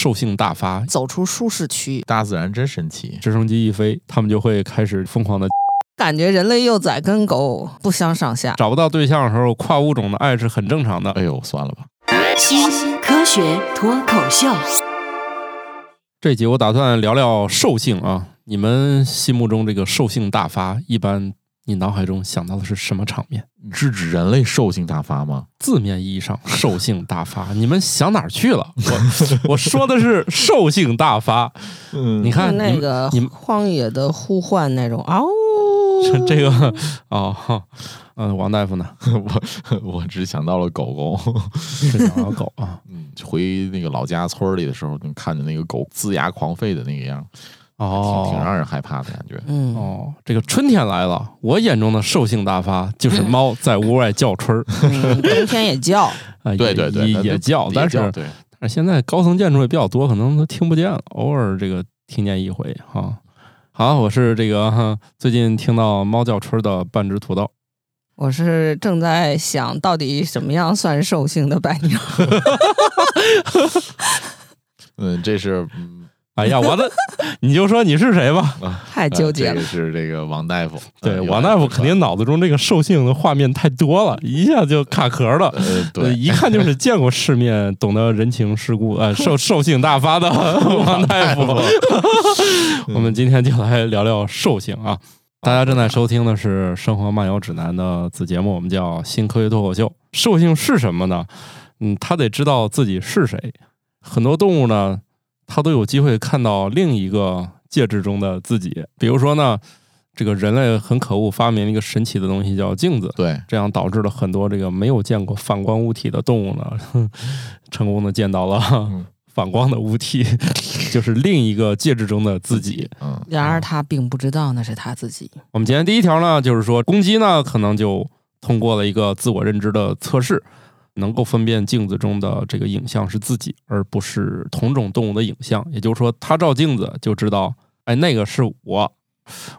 兽性大发，走出舒适区，大自然真神奇。直升机一飞，他们就会开始疯狂的。感觉人类幼崽跟狗不相上下。找不到对象的时候，跨物种的爱是很正常的。哎呦，算了吧。新科学脱口秀，这集我打算聊聊兽性啊。你们心目中这个兽性大发，一般你脑海中想到的是什么场面？是指人类兽性大发吗？字面意义上 兽性大发，你们想哪儿去了？我我说的是兽性大发。嗯，你看那个你们荒野的呼唤那种嗷。这个哦，嗯，王大夫呢？我我只想到了狗狗，是想到狗啊。嗯，回那个老家村里的时候，能看见那个狗龇牙狂吠的那个样，哦，挺挺让人害怕的感觉。嗯，哦，这个春天来了，我眼中的兽性大发就是猫在屋外叫春儿，冬天也叫 啊，对对对，也叫，但是对，但是现在高层建筑也比较多，可能都听不见了，偶尔这个听见一回哈。好，我是这个最近听到猫叫春的半只土豆。我是正在想到底什么样算兽性的白鸟。嗯，这是，哎呀，我的，你就说你是谁吧。太纠结了。这个是这个王大夫，对，王大夫肯定脑子中这个兽性的画面太多了，一下就卡壳了。呃，对，一看就是见过世面、懂得人情世故、呃，兽兽性大发的 王大夫。我们今天就来聊聊兽性啊！大家正在收听的是《生活漫游指南》的子节目，我们叫《新科学脱口秀》。兽性是什么呢？嗯，他得知道自己是谁。很多动物呢，它都有机会看到另一个介质中的自己。比如说呢，这个人类很可恶，发明了一个神奇的东西叫镜子。对，这样导致了很多这个没有见过反光物体的动物呢，成功的见到了反光的物体，就是另一个介质中的自己。嗯，然而他并不知道那是他自己。我们今天第一条呢，就是说公鸡呢，可能就通过了一个自我认知的测试。能够分辨镜子中的这个影像是自己，而不是同种动物的影像。也就是说，它照镜子就知道，哎，那个是我。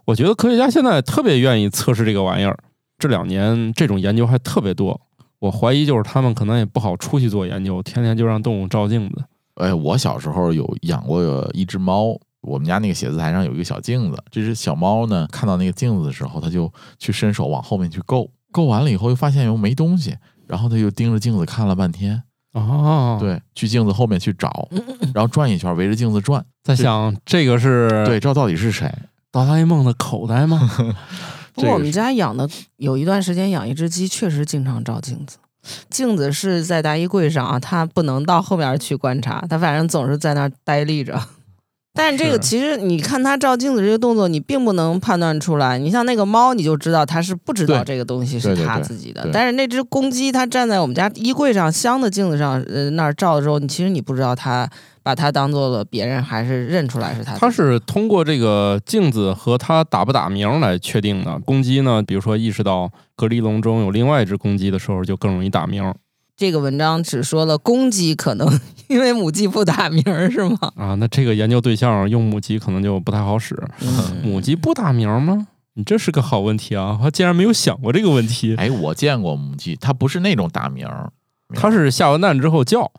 我觉得科学家现在特别愿意测试这个玩意儿。这两年这种研究还特别多。我怀疑就是他们可能也不好出去做研究，天天就让动物照镜子。哎，我小时候有养过一只猫，我们家那个写字台上有一个小镜子。这只小猫呢，看到那个镜子的时候，它就去伸手往后面去够，够完了以后又发现又没东西。然后他就盯着镜子看了半天，哦，对，去镜子后面去找，然后转一圈，围着镜子转，在想这个是对，这到底是谁？哆啦 A 梦的口袋吗？不过我们家养的有一段时间养一只鸡，确实经常照镜子。镜子是在大衣柜上啊，它不能到后面去观察，它反正总是在那儿呆立着。但是这个其实你看它照镜子这个动作，你并不能判断出来。你像那个猫，你就知道它是不知道这个东西是它自己的。但是那只公鸡，它站在我们家衣柜上镶的镜子上，呃，那儿照的时候，你其实你不知道它把它当做了别人，还是认出来是它。它是通过这个镜子和它打不打鸣来确定的。公鸡呢，比如说意识到隔离笼中有另外一只公鸡的时候，就更容易打鸣。这个文章只说了公鸡可能因为母鸡不打鸣是吗？啊，那这个研究对象用母鸡可能就不太好使。母鸡不打鸣吗？你这是个好问题啊！我竟然没有想过这个问题。哎，我见过母鸡，它不是那种打鸣，它是下完蛋之后叫。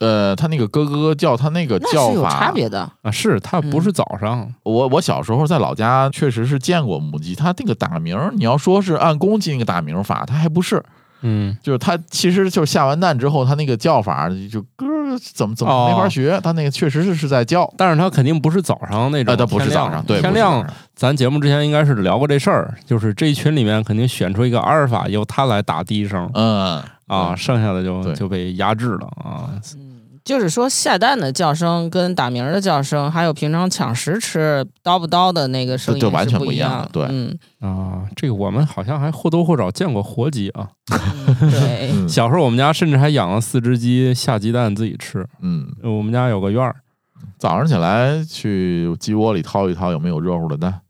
呃，它那个咯咯叫，它那个叫法有差别的啊。是它不是早上。我我小时候在老家确实是见过母鸡，它那个打鸣，你要说是按公鸡那个打鸣法，它还不是。嗯，就是他其实就是下完蛋之后，他那个叫法就咯怎么怎么没法学，他那个确实是是在叫，但是他肯定不是早上那种，它不是早上，对，天亮。咱节目之前应该是聊过这事儿，就是这一群里面肯定选出一个阿尔法，由他来打第一声，嗯啊，剩下的就就被压制了啊。就是说，下蛋的叫声跟打鸣的叫声，还有平常抢食吃叨不叨的那个声音，就完全不一样。对，嗯啊，这个我们好像还或多或少见过活鸡啊。对，小时候我们家甚至还养了四只鸡下鸡蛋自己吃。嗯，我们家有个院儿，早上起来去鸡窝里掏一掏有没有热乎的蛋。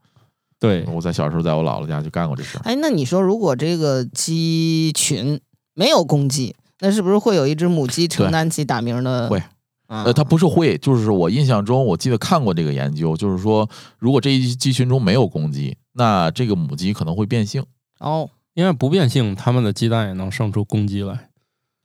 对，我在小时候在我姥姥家就干过这事。哎，那你说如果这个鸡群没有公鸡？那是不是会有一只母鸡承担起打鸣的？会，呃，它不是会，就是我印象中，我记得看过这个研究，就是说，如果这一鸡群中没有公鸡，那这个母鸡可能会变性。哦，因为不变性，它们的鸡蛋也能生出公鸡来。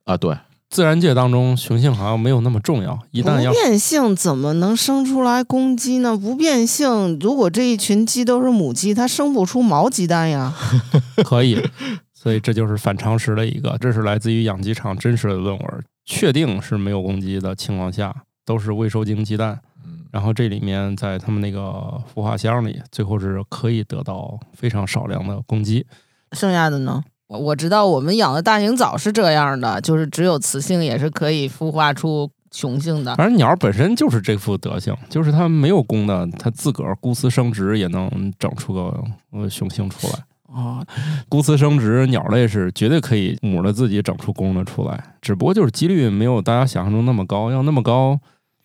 啊，对，自然界当中雄性好像没有那么重要，一旦要不变性怎么能生出来公鸡呢？不变性，如果这一群鸡都是母鸡，它生不出毛鸡蛋呀。可以，所以这就是反常识的一个，这是来自于养鸡场真实的论文，确定是没有公鸡的情况下，都是未受精鸡蛋。嗯，然后这里面在他们那个孵化箱里，最后是可以得到非常少量的公鸡。剩下的呢？我我知道我们养的大型藻是这样的，就是只有雌性也是可以孵化出雄性的。反正鸟本身就是这副德行，就是它没有公的，它自个儿孤雌生殖也能整出个呃雄性出来。哦，孤雌生殖，鸟类是绝对可以母的自己整出公的出来，只不过就是几率没有大家想象中那么高。要那么高，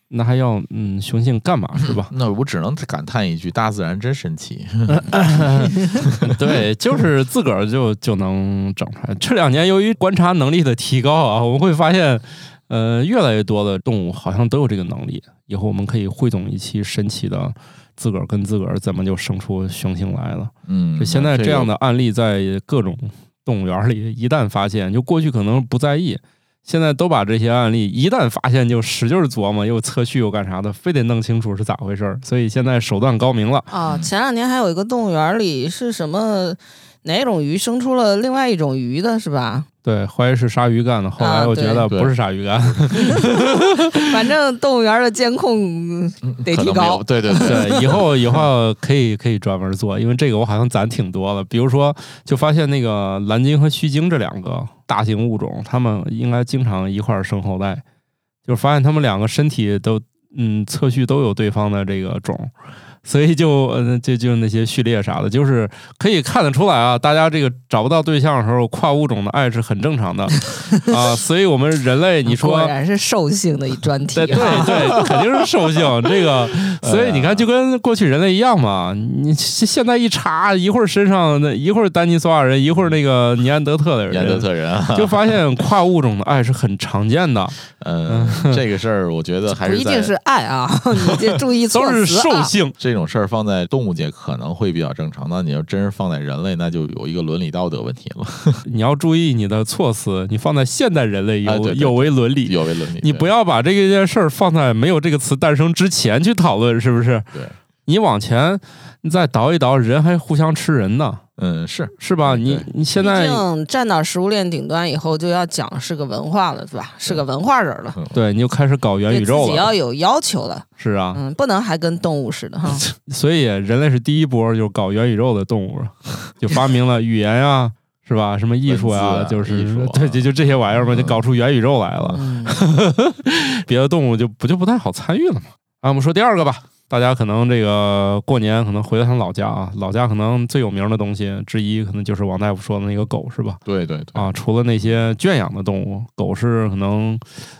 那还要嗯雄性干嘛是吧？那我只能感叹一句：大自然真神奇。对，就是自个儿就就能整出来。这两年由于观察能力的提高啊，我们会发现，呃，越来越多的动物好像都有这个能力。以后我们可以汇总一期神奇的自个儿跟自个儿怎么就生出雄性来了。嗯，就现在这样的，的案例在各种动物园里，一旦发现，就过去可能不在意，现在都把这些案例一旦发现就使劲儿琢磨，又测序又干啥的，非得弄清楚是咋回事儿。所以现在手段高明了。啊，前两年还有一个动物园里是什么哪种鱼生出了另外一种鱼的，是吧？对，怀疑是鲨鱼干的，后来我觉得不是鲨鱼干。反正动物园的监控得提高。对对对，对，以后以后可以可以专门做，因为这个我好像攒挺多了。比如说，就发现那个蓝鲸和须鲸这两个大型物种，它们应该经常一块儿生后代，就是发现它们两个身体都嗯测序都有对方的这个种。所以就呃就就那些序列啥的，就是可以看得出来啊，大家这个找不到对象的时候，跨物种的爱是很正常的 啊。所以我们人类，你说果然是兽性的一 专题、对啊。对对，肯定是兽性。这个，所以你看，就跟过去人类一样嘛。你现现在一查，一会儿身上那一会儿丹尼索瓦人，一会儿那个尼安德特的人，尼安德特人啊，就发现跨物种的爱是很常见的，嗯，这个事儿我觉得还是不一定是爱啊，你这注意措都辞啊。是兽性。这种事儿放在动物界可能会比较正常，那你要真是放在人类，那就有一个伦理道德问题了，你要注意你的措辞，你放在现代人类有、有违伦理。有违伦理。你不要把这个件事儿放在没有这个词诞生之前去讨论，是不是？对，你往前你再倒一倒，人还互相吃人呢，嗯，是是吧？你你现毕在竟站到食物链顶端以后，就要讲是个文化了，是吧？是个文化人了，对你就开始搞元宇宙了，自己要有要求了。是啊。嗯，不能还跟动物似的哈。所以人类是第一波就搞元宇宙的动物，就发明了语言啊、是吧？什么艺术啊就是 对，就就这些玩意儿嘛，嗯就搞出元宇宙来了。嗯，别的动物就不就不太好参与了嘛。啊，我们说第二个吧。大家可能这个过年可能回了趟老家啊，老家可能最有名的东西之一，可能就是王大夫说的那个狗，是吧？对对对，啊，除了那些圈养的动物，狗是可能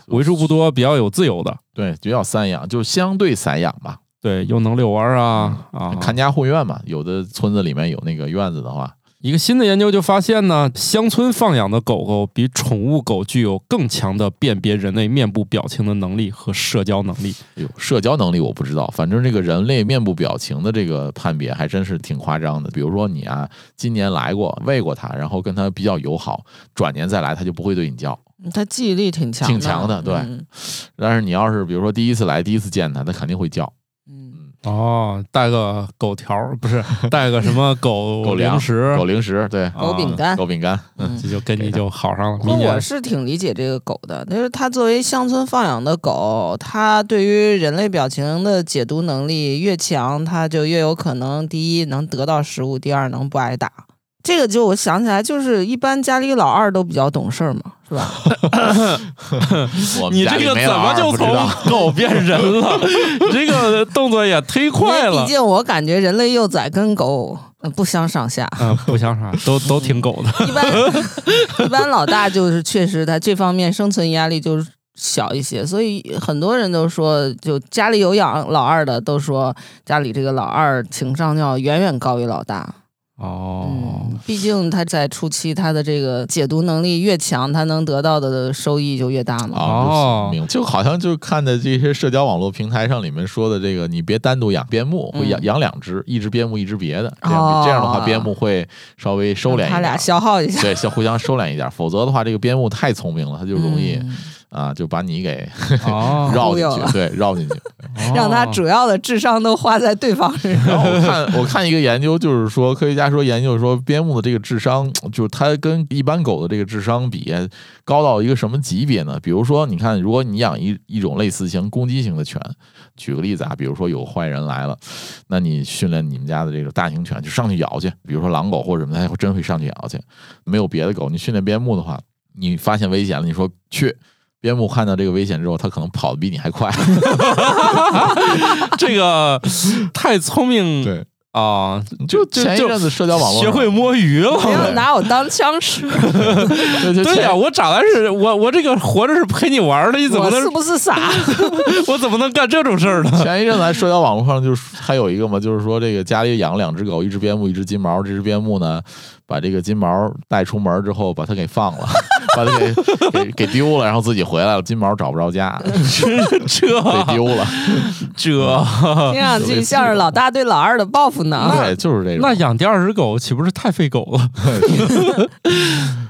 为数不多比较有自由的，对，比较散养，就相对散养吧，对，又能遛弯儿啊啊，看家护院嘛。有的村子里面有那个院子的话，一个新的研究就发现呢，乡村放养的狗狗比宠物狗具有更强的辨别人类面部表情的能力和社交能力。哎呦，社交能力我不知道，反正这个人类面部表情的这个判别还真是挺夸张的。比如说你啊，今年来过喂过它，然后跟它比较友好，转年再来它就不会对你叫。它记忆力挺强的，挺强的对嗯但是你要是比如说第一次来，第一次见它，它肯定会叫。嗯，哦，带个狗条不是 带个什么狗狗粮零食，狗零食，对，狗饼干。狗饼干，嗯。这就跟你就好上了。我是挺理解这个狗的，就是它作为乡村放养的狗，它对于人类表情的解读能力越强，它就越有可能第一能得到食物，第二能不挨打。这个就我想起来，就是一般家里老二都比较懂事儿嘛，是吧？你这个怎么就从狗变人了？你这个动作也忒快了毕。竟我感觉人类幼崽跟狗呃不相上下。嗯，不相上下，都都挺狗的。一般一般老大就是确实他这方面生存压力就是小一些，所以很多人都说，就家里有养老二的都说家里这个老二情商要远远高于老大。哦，嗯，毕竟他在初期，他的这个解读能力越强，他能得到的收益就越大嘛。哦就好像就看的这些社交网络平台上里面说的这个，你别单独养边牧，会养嗯养两只，一只边牧，一只别的，这样哦。这样的话边牧会稍微收敛一点，它俩消耗一下，对，相互相收敛一点，否则的话，这个边牧太聪明了，它就容易、嗯啊，就把你给哦，绕进去，对，绕进去。让它哦主要的智商都花在对方身上。然后我看我看一个研究，就是说科学家说研究说边牧的这个智商，就是它跟一般狗的这个智商比高到一个什么级别呢？比如说，你看，如果你养一一种类似型攻击型的犬，举个例子啊，比如说有坏人来了，那你训练你们家的这个大型犬就上去咬去，比如说狼狗或者什么，它会真会上去咬去。没有别的狗，你训练边牧的话，你发现危险了，你说去。边牧看到这个危险之后，它可能跑得比你还快。这个太聪明对，啊，就就就前一阵子社交网络学会摸鱼了。拿我当枪使，对呀、我长来是我我这个活着是陪你玩的，你怎么能我是不是傻？我怎么能干这种事儿呢？前一阵子在社交网络上就是还有一个嘛，就是说这个家里养了两只狗，一只边牧，一只金毛。这只边牧呢，把这个金毛带出门之后，把它给放了，把它给给给丢了，然后自己回来了，金毛找不着家，这被丢了。这听上去像是老大对老二的报复呢。对，就是这种。那养第二只狗岂不是太费狗了？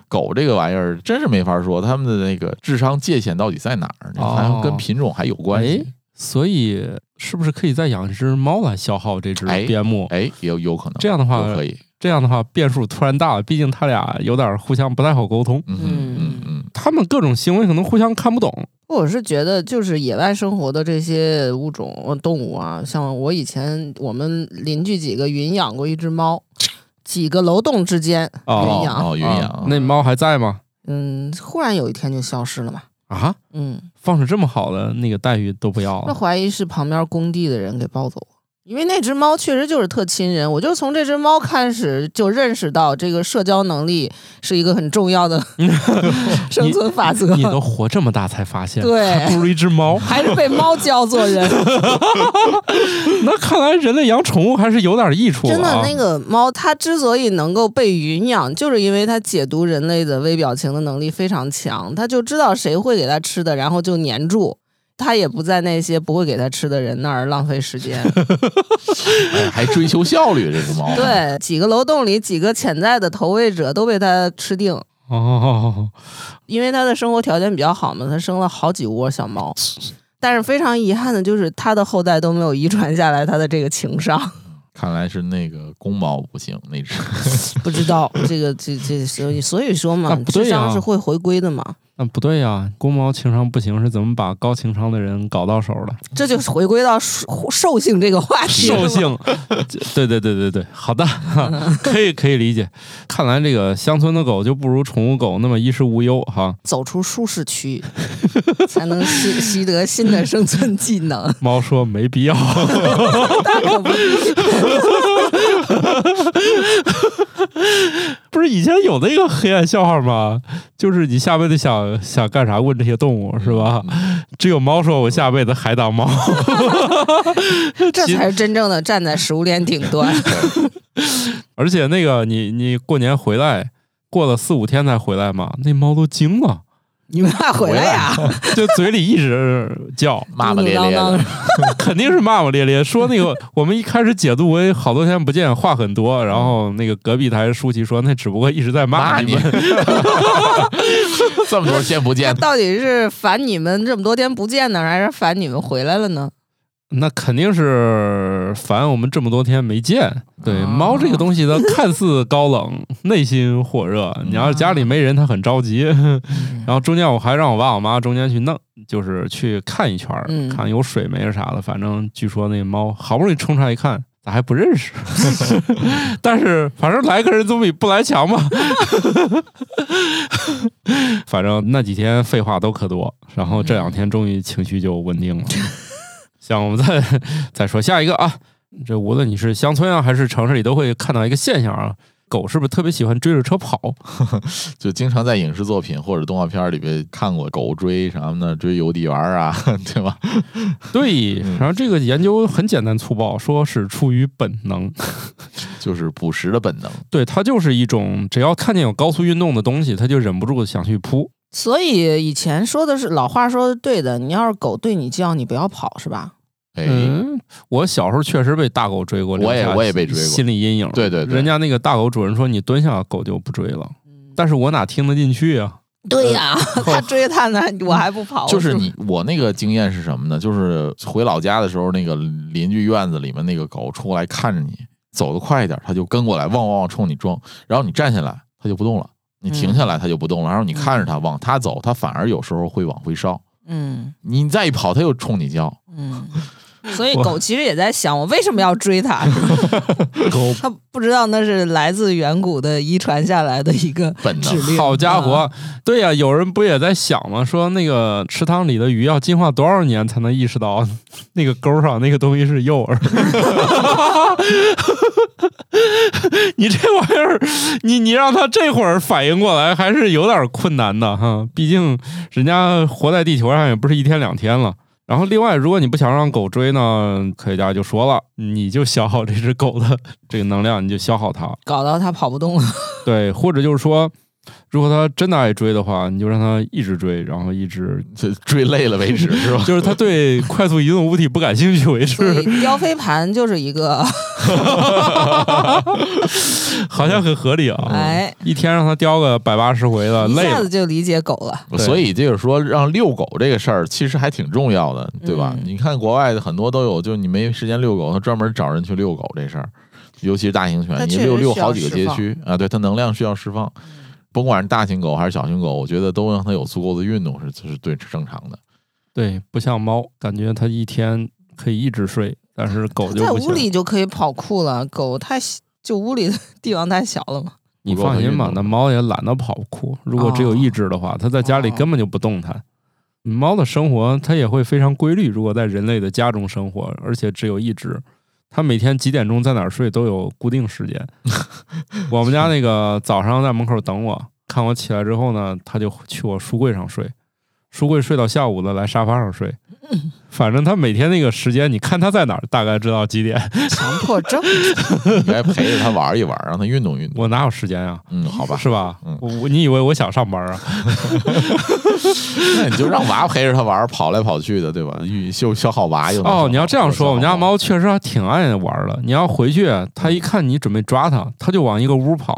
狗这个玩意儿真是没法说，他们的那个智商界限到底在哪儿？哦好像跟品种还有关哎系。，所以是不是可以再养一只猫来消耗这只哎边牧？哎，有有可能这样的话可以。这样的话变数突然大了，毕竟他俩有点互相不太好沟通，嗯，他们各种行为可能互相看不懂。我是觉得，就是野外生活的这些物种呃动物啊，像我以前我们邻居几个云养过一只猫，几个楼栋之间哦云养，哦，云啊。养那猫还在吗？嗯，忽然有一天就消失了嘛，啊，嗯，放着这么好的那个待遇都不要了，那怀疑是旁边工地的人给抱走了。因为那只猫确实就是特亲人，我就从这只猫开始就认识到这个社交能力是一个很重要的 生存法则。你都活这么大才发现，对还不如一只猫。还是被猫教做人，那看来人类养宠物还是有点益处、啊。真的，那个猫它之所以能够被云养，就是因为它解读人类的微表情的能力非常强，它就知道谁会给它吃的，然后就黏住。它也不在那些不会给它吃的人那儿浪费时间。哎还追求效率，这只猫。对，几个楼栋里几个潜在的投喂者都被它吃定，哦，因为它的生活条件比较好嘛，它生了好几窝小猫。但是非常遗憾的就是，它的后代都没有遗传下来它的这个情商。看来是那个公猫不行，那只。不知道这个这这所以所以说嘛智商是会回归的嘛，那不对呀，公猫情商不行，是怎么把高情商的人搞到手的？这就是回归到兽兽性这个话题。兽 性，对对对对对，好的，可以可以理解。看来这个乡村的狗就不如宠物狗那么衣食无忧哈。走出舒适区，才能习习得新的生存技能。猫说没必要，不是以前有那个黑暗笑话吗？就是你下辈子想想干啥？问这些动物是吧？只有猫说：“我下辈子还当猫。这才是真正的站在食物链顶端。”而且那个你你过年回来，过了四五天才回来嘛，那猫都惊了，你们快回来呀？就嘴里一直叫，骂骂咧咧 肯定是骂骂咧咧。说那个我们一开始解读为好多天不见，话很多，然后那个隔壁台舒淇说那只不过一直在骂你们。这么多天不见，到底是烦你们这么多天不见呢，还是烦你们回来了呢？那肯定是烦我们这么多天没见。对，啊猫这个东西它看似高冷，内心火热。你要是家里没人，它很着急。然后中间我还让我爸我妈中间去弄，就是去看一圈看有水没啥的。反正据说那猫好不容易冲出来一看，咋还不认识？但是反正来个人总比不来强嘛。反正那几天废话都可多，然后这两天终于情绪就稳定了。像我们再再说下一个啊，这无论你是乡村啊还是城市里，都会看到一个现象啊，狗是不是特别喜欢追着车跑？就经常在影视作品或者动画片里边看过狗追什么的，追邮递员啊，对吧？对，然后这个研究很简单粗暴，说是出于本能，就是捕食的本能。对，它就是一种只要看见有高速运动的东西，它就忍不住想去扑。所以以前说的是老话说的对的，你要是狗对你叫，你不要跑，是吧？哎，嗯，我小时候确实被大狗追过，我也我也被追过心理阴影。对对对人家那个大狗主人说你蹲下，狗就不追了。嗯但是我哪听得进去啊？对呀，他追他呢，我还不跑。就是你我那个经验是什么呢？就是回老家的时候，那个邻居院子里面那个狗出来看着你，走得快一点，它就跟过来，汪汪汪冲你撞，然后你站下来，它就不动了。你停下来，它就不动了。然后你看着它往它走，它反而有时候会往回烧。嗯你再一跑，它又冲你叫。嗯，所以狗其实也在想，我为什么要追它？狗它不知道那是来自远古的遗传下来的一个本能。好家伙啊，，对呀、有人不也在想吗？说那个池塘里的鱼要进化多少年才能意识到那个钩上那个东西是诱饵？你这玩意儿，你你让他这会儿反应过来，还是有点困难的哈。毕竟人家活在地球上也不是一天两天了。然后，另外，如果你不想让狗追呢，科学家就说了，你就消耗这只狗的这个能量，你就消耗它。搞到它跑不动了。对，或者就是说，如果他真的爱追的话，你就让他一直追，然后一直 就追累了为止，是吧？就是他对快速移动物体不感兴趣为所止，以雕飞盘就是一个，好像很合理啊。哎，一天让他叼个百八十回的，一累了。下子就理解狗了。所以就是说，让遛狗这个事儿其实还挺重要的，对吧？嗯你看国外的很多都有，就你没时间遛狗，他专门找人去遛狗这事儿，尤其是大型犬，你遛遛好几个街区啊，对，它能量需要释放。甭管是大型狗还是小型狗，我觉得都让它有足够的运动是是对是正常的。对，不像猫，感觉它一天可以一直睡，但是狗就在屋里。就可以跑酷了，狗太就屋里的地方太小了嘛。你放心吧那猫也懒得跑酷。如果只有一只的话，它在家里哦根本就不动弹。猫的生活它也会非常规律。如果在人类的家中生活，而且只有一只，它每天几点钟在哪儿睡都有固定时间。我们家那个早上在门口等我，看我起来之后呢，他就去我书柜上睡，书柜睡到下午了，来沙发上睡。反正他每天那个时间，你看他在哪儿，大概知道几点。强迫症，该陪着他玩一玩，让他运动运动。我哪有时间啊？嗯，好吧，是吧？嗯你以为我想上班啊？那你就让娃陪着他玩，跑来跑去的，对吧？运消消耗娃又 哦，你要这样说，我们家猫确实还挺爱玩的。你要回去，它一看你准备抓它，它就往一个屋跑，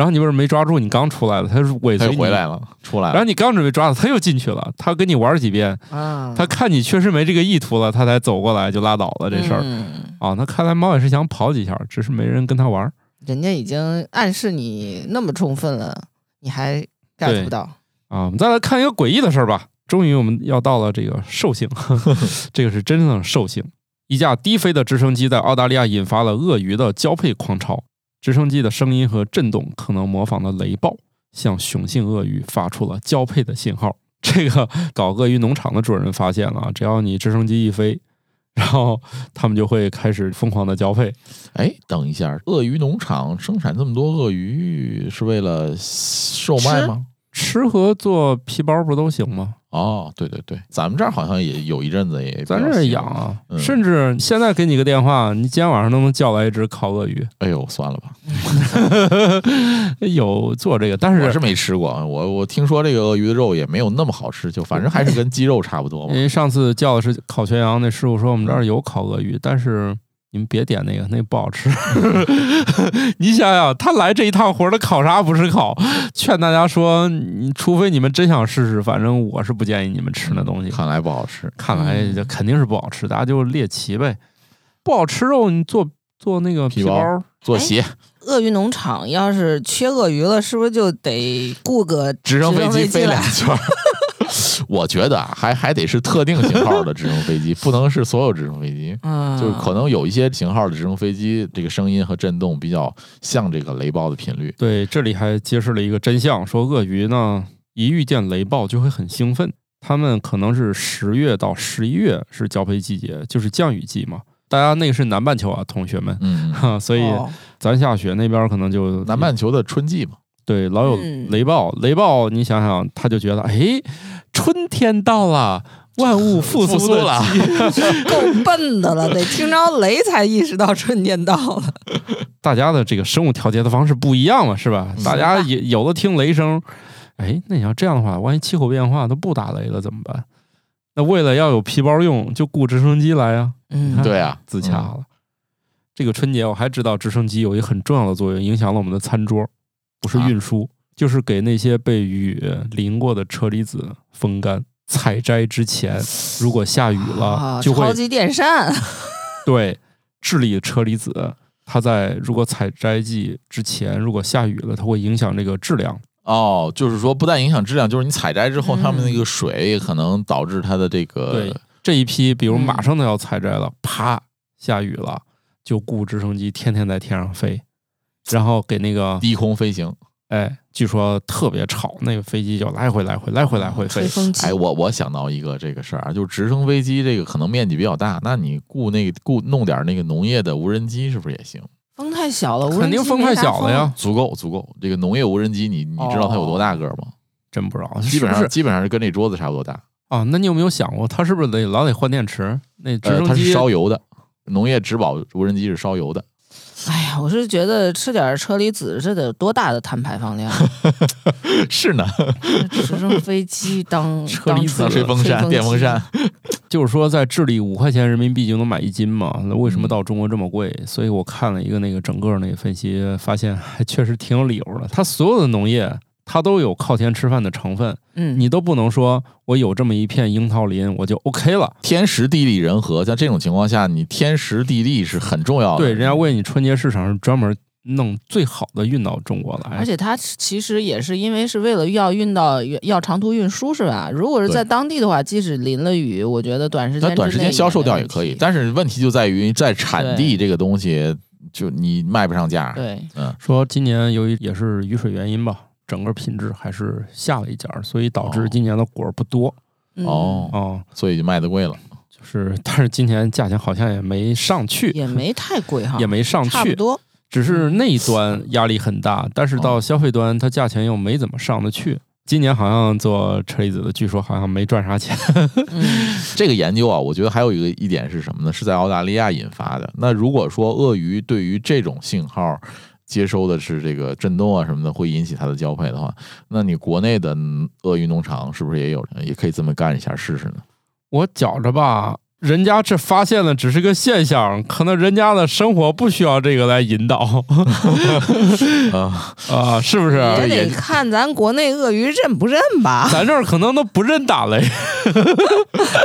然后你不是没抓住，你刚出来了，它是尾它随回来，了，出来了。然后你刚准备抓它，它又进去了，它跟你玩几遍，啊，它看你确实没这个意图了，它才走过来就拉倒了这事儿。嗯哦，那看来猫也是想跑几下，只是没人跟他玩。人家已经暗示你那么充分了，你还 get 不到。啊，我们再来看一个诡异的事儿吧。终于我们要到了这个兽性，这个是真正的兽性。一架低飞的直升机在澳大利亚引发了鳄鱼的交配狂潮，直升机的声音和震动可能模仿了雷暴，向雄性鳄鱼发出了交配的信号。这个搞鳄鱼农场的主人发现了啊，只要你直升机一飞，然后他们就会开始疯狂的交配。哎，等一下，鳄鱼农场生产这么多鳄鱼是为了售卖吗？吃和做皮包不都行吗？哦，对对对，咱们这儿好像也有一阵子也咱这儿养啊，嗯甚至现在给你个电话，你今天晚上能不能叫来一只烤鳄鱼。哎呦，算了吧，有做这个，但是我是没吃过。我我听说这个鳄鱼的肉也没有那么好吃，就反正还是跟鸡肉差不多嘛因。为上次叫的是烤全羊，那师傅说我们这儿有烤鳄鱼，但是你们别点那个，那个不好吃。你想想，他来这一趟活儿，他烤啥不是烤？劝大家说，你除非你们真想试试，反正我是不建议你们吃那东西。看来不好吃。看来这肯定是不好吃，大家就猎奇呗。不好吃肉，你做做那个皮包皮包，做鞋，鳄鱼农场要是缺鳄鱼了，是不是就得雇个直升飞机飞来两？圈儿。我觉得啊，还还得是特定型号的直升飞机，不能是所有直升飞机。嗯，就是可能有一些型号的直升飞机，这个声音和震动比较像这个雷暴的频率。对，这里还揭示了一个真相，说鳄鱼呢一遇见雷暴就会很兴奋，它们可能是十月到十一月是交配季节，就是降雨季嘛。大家那个是南半球啊，同学们，嗯，哈，所以哦咱下雪那边可能就南半球的春季嘛，对老有嗯雷暴，雷暴你想想，他就觉得哎，春天到了。万物复复苏了 够笨的了，得听着雷才意识到春天到了。大家的这个生物调节的方式不一样嘛，是吧？嗯大家也有的听雷声，哎，那你要这样的话，万一气候变化都不打雷了怎么办？那为了要有皮包用，就雇直升机来呀、嗯，对啊，自洽了。这个春节我还知道直升机有一个很重要的作用，影响了我们的餐桌，不是啊运输，就是给那些被雨淋过的车厘子风干。采摘之前，如果下雨了，啊，就会超级电扇。对，智利的车厘子，它在如果采摘季之前，如果下雨了，它会影响这个质量。哦，就是说不但影响质量，就是你采摘之后，嗯它们那个水可能导致它的这个对，这一批比如嗯马上都要采摘了，啪，下雨了，就雇直升机天天在天上飞，然后给那个低空飞行。哎，据说特别吵，那个飞机就来回来回来回来回飞。哎，，我我想到一个这个事儿啊，就是直升飞机这个可能面积比较大，那你雇那个雇弄点那个农业的无人机是不是也行？风太小了，无人肯定风太小了呀，足够足够，这个农业无人机你你知道它有多大个儿吗？真不知道，基本是是上基本上是跟那桌子差不多大。啊？那你有没有想过，它是不是得老得换电池？那直呃，它是升机烧油的，农业植保无人机是烧油的。哎呀，我是觉得吃点车厘子，这得多大的碳排放量？是呢，直升飞机当 车厘子当吹风扇、电风扇，就是说，在智利五块钱人民币就能买一斤嘛，那为什么嗯到中国这么贵？所以我看了一个那个整个那个分析，发现还确实挺有理由的。它所有的农业，它都有靠天吃饭的成分，嗯，你都不能说我有这么一片樱桃林我就 OK 了。天时地利人和，像这种情况下，你天时地利是很重要的。对，人家为你春节市场是专门弄最好的运到中国来，而且它其实也是因为是为了要运到要长途运输是吧？如果是在当地的话，即使淋了雨，我觉得短时间它短时间销售掉也可以，但是是问题就在于在产地这个东西，就你卖不上价。对，嗯说今年由于也是雨水原因吧，整个品质还是下了一截儿，所以导致哦今年的果儿不多嗯哦，哦。所以就卖的贵了。就是，但是今年价钱好像也没上去，也没太贵哈，也没上去，差不多。只是那一端压力很大，但是到消费端，它价钱又没怎么上得去。今年好像做车厘子的，据说好像没赚啥钱。嗯，这个研究啊，我觉得还有一个一点是什么呢？是在澳大利亚引发的。那如果说鳄鱼对于这种信号接收的是这个震动啊什么的，会引起它的交配的话，那你国内的嗯鳄鱼农场是不是也有也可以这么干一下试试呢？我觉着吧，人家这发现的只是个现象，可能人家的生活不需要这个来引导 啊，啊，是不是？也得看咱国内鳄鱼认不认吧？咱这儿可能都不认打雷，不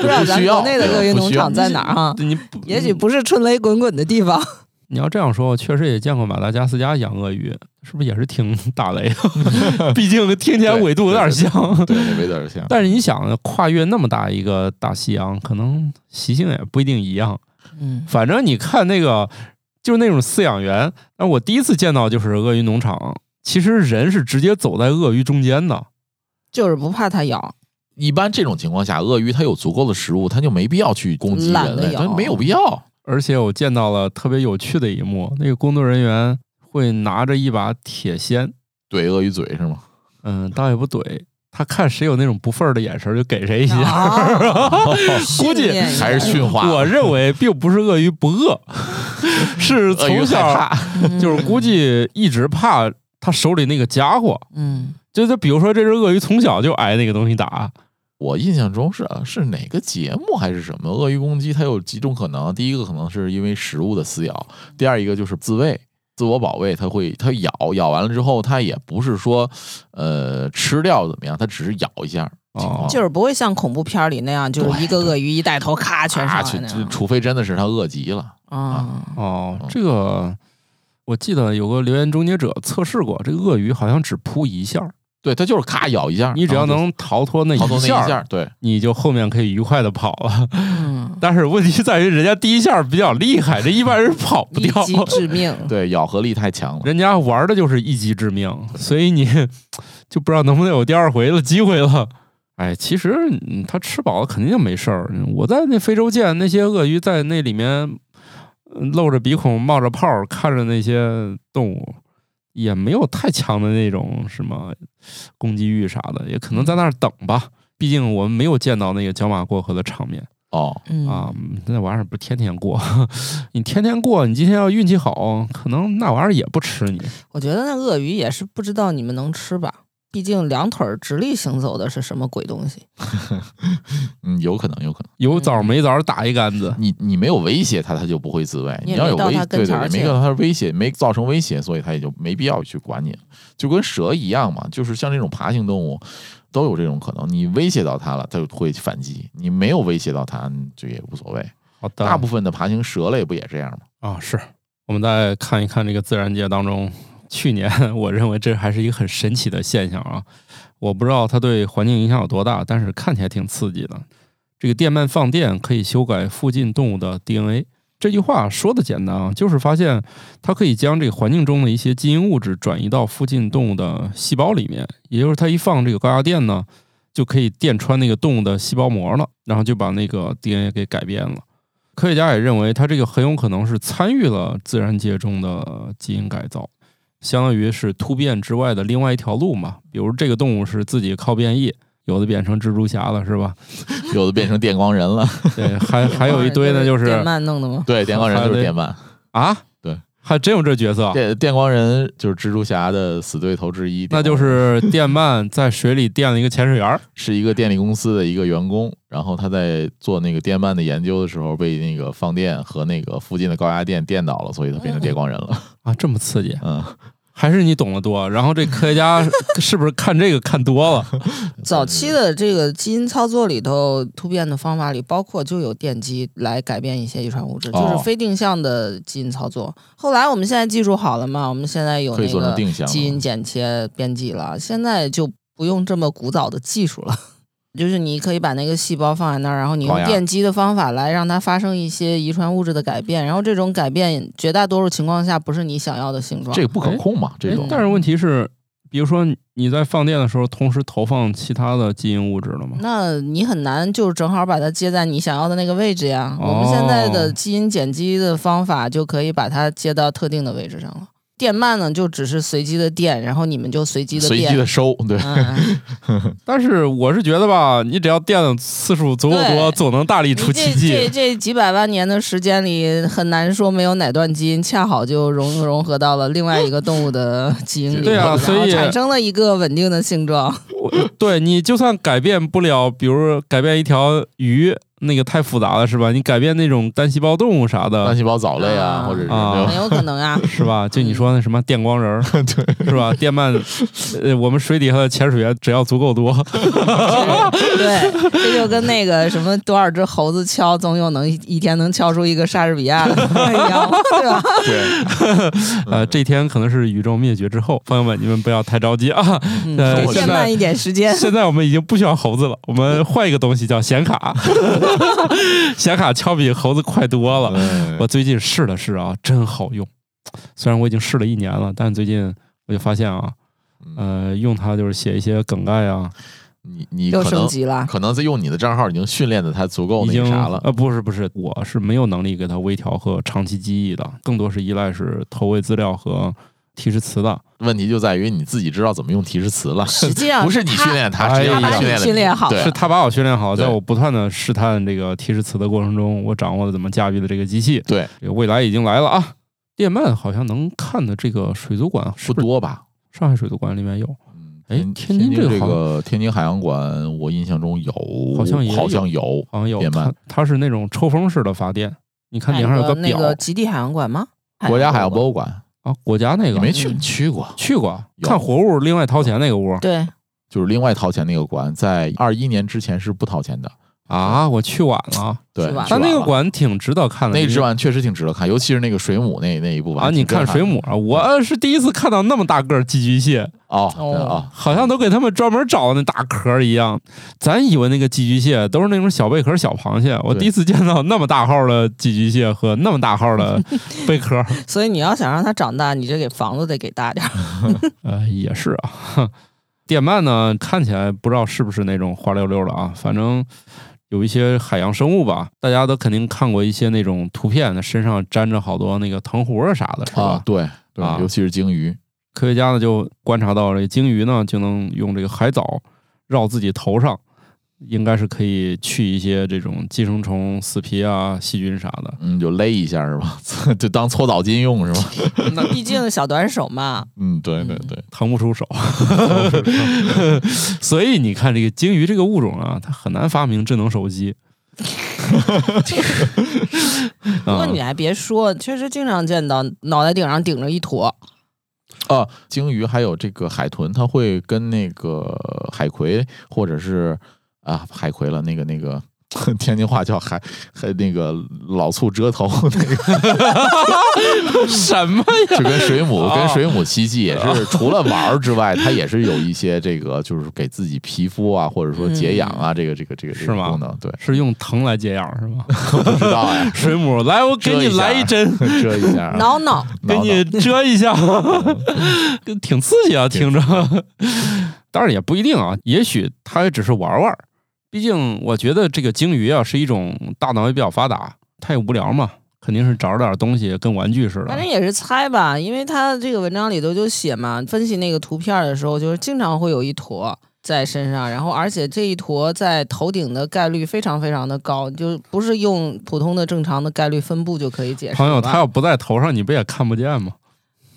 知道咱国内的鳄鱼农场在哪儿哈？你也许不是春雷滚滚的地方。你要这样说，我确实也见过马达加斯加养鳄鱼，是不是也是挺打雷？毕竟听起来纬度有点像。对，那有点像。但是你想，跨越那么大一个大西洋，可能习性也不一定一样。嗯，反正你看那个，就是那种饲养员，那我第一次见到就是鳄鱼农场，其实人是直接走在鳄鱼中间的。就是不怕它咬。一般这种情况下，鳄鱼它有足够的食物，它就没必要去攻击人类，它没有必要。而且我见到了特别有趣的一幕，那个工作人员会拿着一把铁锨，怼鳄鱼嘴是吗？嗯，倒也不怼，他看谁有那种不忿儿的眼神就给谁一下。啊 估计还是驯化。我认为并不是鳄鱼不饿，是从小就是估计一直怕他手里那个家伙。嗯，就就比如说这只鳄鱼从小就挨那个东西打，我印象中是啊是哪个节目还是什么？鳄鱼攻击它有几种可能，第一个可能是因为食物的撕咬，第二一个就是自卫。自我保卫，它会它咬咬完了之后，它也不是说，呃，吃掉怎么样，它只是咬一下，哦就是不会像恐怖片里那样，就是一个鳄鱼一带头咔全啊，去就上来那样。除非真的是它饿极了，啊，哦嗯，这个我记得有个留言终结者测试过，这个鳄鱼好像只扑一下儿，对，它就是咔咬一下，你只要能逃脱那逃脱那下儿，一下，对，你就后面可以愉快的跑了。嗯，但是问题在于人家第一下比较厉害，这一般人跑不掉。一击致命。对，咬合力太强了。人家玩的就是一击致命，所以你 就不知道能不能有第二回的机会了。哎，其实嗯它吃饱了肯定就没事儿。我在那非洲见那些鳄鱼在那里面呃露着鼻孔冒着泡儿看着那些动物，也没有太强的那种什么攻击欲啥的，也可能在那儿等吧。毕竟我们没有见到那个角马过河的场面哦，嗯啊，那玩意儿不天天过，你天天过，你今天要运气好，可能那玩意儿也不吃你。我觉得那鳄鱼也是不知道你们能吃吧，毕竟两腿儿直立行走的是什么鬼东西？嗯，有可能，有可能。有枣没枣打一杆子，你你没有威胁它，它就不会自卫。你要有威，对对没到它威胁，没造成威胁，所以它也就没必要去管你。就跟蛇一样嘛，就是像这种爬行动物都有这种可能，你威胁到它了，它就会反击；你没有威胁到它，就也无所谓。好的，大部分的爬行蛇类不也这样吗？啊，是我们再看一看这个自然界当中，去年我认为这还是一个很神奇的现象啊。我不知道它对环境影响有多大，但是看起来挺刺激的。这个电鳗放电可以修改附近动物的 DNA。这句话说的简单啊，就是发现它可以将这个环境中的一些基因物质转移到附近动物的细胞里面，也就是它一放这个高压电呢，就可以电穿那个动物的细胞膜了，然后就把那个 DNA 给改变了。科学家也认为，它这个很有可能是参与了自然界中的基因改造，相当于是突变之外的另外一条路嘛。比如这个动物是自己靠变异，有的变成蜘蛛侠了，是吧？有的变成电光人了，对，还还有一堆呢，就是电鳗弄的吗？对，电光人就是电鳗。啊，对，还真有这角色，电电光人就是蜘蛛侠的死对头之一，那就是电鳗在水里电了一个潜水员，是一个电力公司的一个员工，然后他在做那个电鳗的研究的时候，被那个放电和那个附近的高压电电倒了，所以他变成电光人了。啊，这么刺激，嗯，还是你懂得多。然后这科学家 是不是看这个看多了？早期的这个基因操作里头，突变的方法里包括就有电机来改变一些遗传物质，哦就是非定向的基因操作。后来我们现在技术好了嘛，我们现在有那个定向基因剪切编辑了，现在就不用这么古早的技术了。就是你可以把那个细胞放在那儿，然后你用电击的方法来让它发生一些遗传物质的改变，然后这种改变绝大多数情况下不是你想要的形状。这个不可控嘛，这种。但是问题是，比如说你在放电的时候，同时投放其他的基因物质了吗？那你很难就正好把它接在你想要的那个位置呀。哦我们现在的基因剪辑的方法就可以把它接到特定的位置上了。电鳗呢，就只是随机的电，然后你们就随机的随。机的收，对，嗯，但是我是觉得吧，你只要电的次数足够多，总能大力出奇这这迹。这几百万年的时间里，很难说没有哪段基因恰好就融融合到了另外一个动物的 基因里，对啊所以产生了一个稳定的性状。对你就算改变不了，比如改变一条鱼，那个太复杂了，是吧？你改变那种单细胞动物啥的，单细胞藻类啊，啊或者是啊很有可能啊。是吧？就你说那什么电光人儿，对，是吧？电鳗，呃，我们水底下的潜水员只要足够多，对，这就跟那个什么多少只猴子敲，总有能一一天能敲出一个莎士比亚的一样，对吧？对，呃，这天可能是宇宙灭绝之后，朋友们，你们不要太着急啊。嗯，呃给我现在先慢一点时间。现在我们已经不需要猴子了，我们换一个东西叫显卡，显卡敲比猴子快多了。嗯我最近试了试啊，真好用。虽然我已经试了一年了，但最近我就发现啊，呃，用它就是写一些梗概啊，你你又可能升级了，可能在用你的账号已经训练的它足够已经那个啥了。呃，不是不是，我是没有能力给它微调和长期记忆的，更多是依赖是投喂资料和提示词的。问题就在于你自己知道怎么用提示词了，实际上不是你训练它，哎是呀他训练的训练好对是他把我训练好，在我不断的试探这个提示词的过程中，我掌握了怎么驾驭的这个机器。对，这个未来已经来了啊！电鳗好像能看的这个水族馆不多吧？上海水族馆里面有，嗯哎天天津津这这个天津海洋馆，我印象中有，好像也有好像有，好像有电鳗它，是那种抽风式的发电。你看顶上有个那表个极地海洋馆吗？国家海洋博物馆，啊，国家那个没去？去过？去过看活物，另外掏钱那个屋对，就是另外掏钱那个馆，在二一年之前是不掏钱的。啊，我去晚了。对，是吧但那个馆挺值得看的。那个你之晚确实挺值得看，尤其是那个水母那那一部分啊，你看水母啊，我是第一次看到那么大个儿寄居蟹，哦哦好像都给他们专门找那大壳儿一样。咱以为那个寄居蟹都是那种小贝壳、小螃蟹，我第一次见到那么大号的寄居蟹和那么大号的 贝壳。所以你要想让它长大，你就给房子得给大点儿。呃，也是啊。哼电鳗呢，看起来不知道是不是那种滑溜溜的啊，反正有一些海洋生物吧，大家都肯定看过一些那种图片，那身上粘着好多那个藤壶啊啥的，是吧？啊，对对啊，尤其是鲸鱼，科学家呢就观察到，这鲸鱼呢就能用这个海藻绕自己头上，应该是可以去一些这种寄生虫、死皮啊、细菌啥的。嗯，就勒一下是吧？就当搓澡巾用是吧？那毕竟小短手嘛。嗯，对对对，腾不出手，所以你看这个鲸鱼这个物种啊，它很难发明智能手机。不过你还别说，确实经常见到脑袋顶上顶着一坨。啊，鲸鱼还有这个海豚，它会跟那个海葵或者是啊海葵了，那个那个。天津话叫还还那个老醋遮头那个什么呀？就跟水母跟水母嬉戏也是除了玩儿之外，它也是有一些这个就是给自己皮肤啊或者说解痒啊这个这个这个是吗？功能对，是用藤来解痒是吗？不知道呀。水母来，我给你来一针，遮一下，挠挠，给你遮一下，挺刺激啊，听着。当然也不一定啊，也许他也只是玩玩。毕竟，我觉得这个鲸鱼啊是一种大脑也比较发达，它也无聊嘛，肯定是找着点东西跟玩具似的。反正也是猜吧，因为他这个文章里头就写嘛，分析那个图片的时候，就是经常会有一坨在身上，然后而且这一坨在头顶的概率非常非常的高，就不是用普通的正常的概率分布就可以解释。朋友，他要不在头上，你不也看不见吗？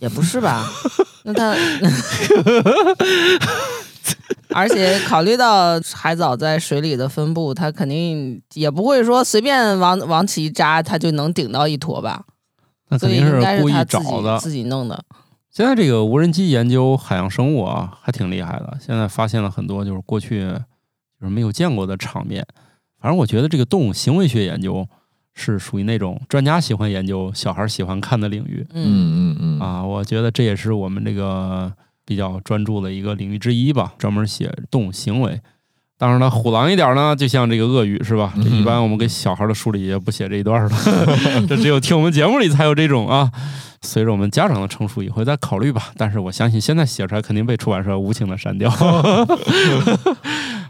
也不是吧？那他。而且考虑到海藻在水里的分布，它肯定也不会说随便往往起一扎，它就能顶到一坨吧？那肯定是故意找的，自己弄的。现在这个无人机研究海洋生物啊，还挺厉害的。现在发现了很多就是过去就是没有见过的场面。反正我觉得这个动物行为学研究是属于那种专家喜欢研究、小孩喜欢看的领域。嗯嗯嗯啊，我觉得这也是我们这个。比较专注的一个领域之一吧，专门写动物行为。当然了，虎狼一点呢，就像这个鳄鱼是吧？这一般我们给小孩的书里也不写这一段了，这只有听我们节目里才有这种啊。随着我们家长的成熟，也会再考虑吧。但是我相信现在写出来肯定被出版社无情的删掉。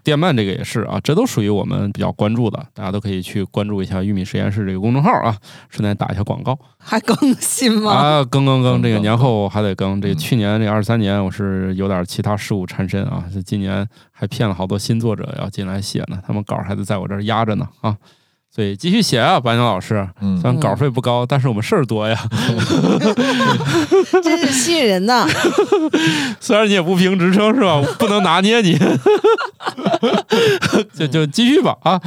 电鳗这个也是啊，这都属于我们比较关注的，大家都可以去关注一下玉米实验室这个公众号啊。顺便打一下广告，还更新吗？啊，更更更，这个年后还得更。这去年这二三年我是有点其他事务缠身啊，这今年还骗了好多新作者要进来写呢，他们稿还得在我这儿压着呢啊。所以继续写啊，白鸟老师。虽然稿费不高，但是我们事儿多呀。真是吸引人呐！虽然你也不评职称是吧？不能拿捏你。就就继续吧啊！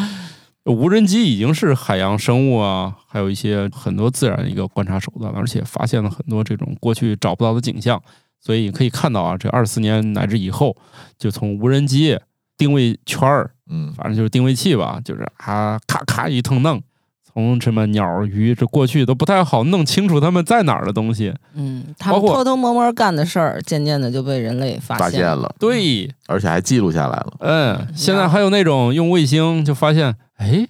无人机已经是海洋生物啊，还有一些很多自然一个观察手段，而且发现了很多这种过去找不到的景象。所以可以看到啊，这二四年乃至以后，就从无人机。定位圈儿，嗯，反正就是定位器吧，就是啊，咔咔一通弄，从什么鸟鱼，这过去都不太好弄清楚他们在哪儿的东西，嗯，他们偷偷摸摸干的事儿，渐渐的就被人类发现了，对，而且还记录下来了，嗯，现在还有那种用卫星就发现，哎，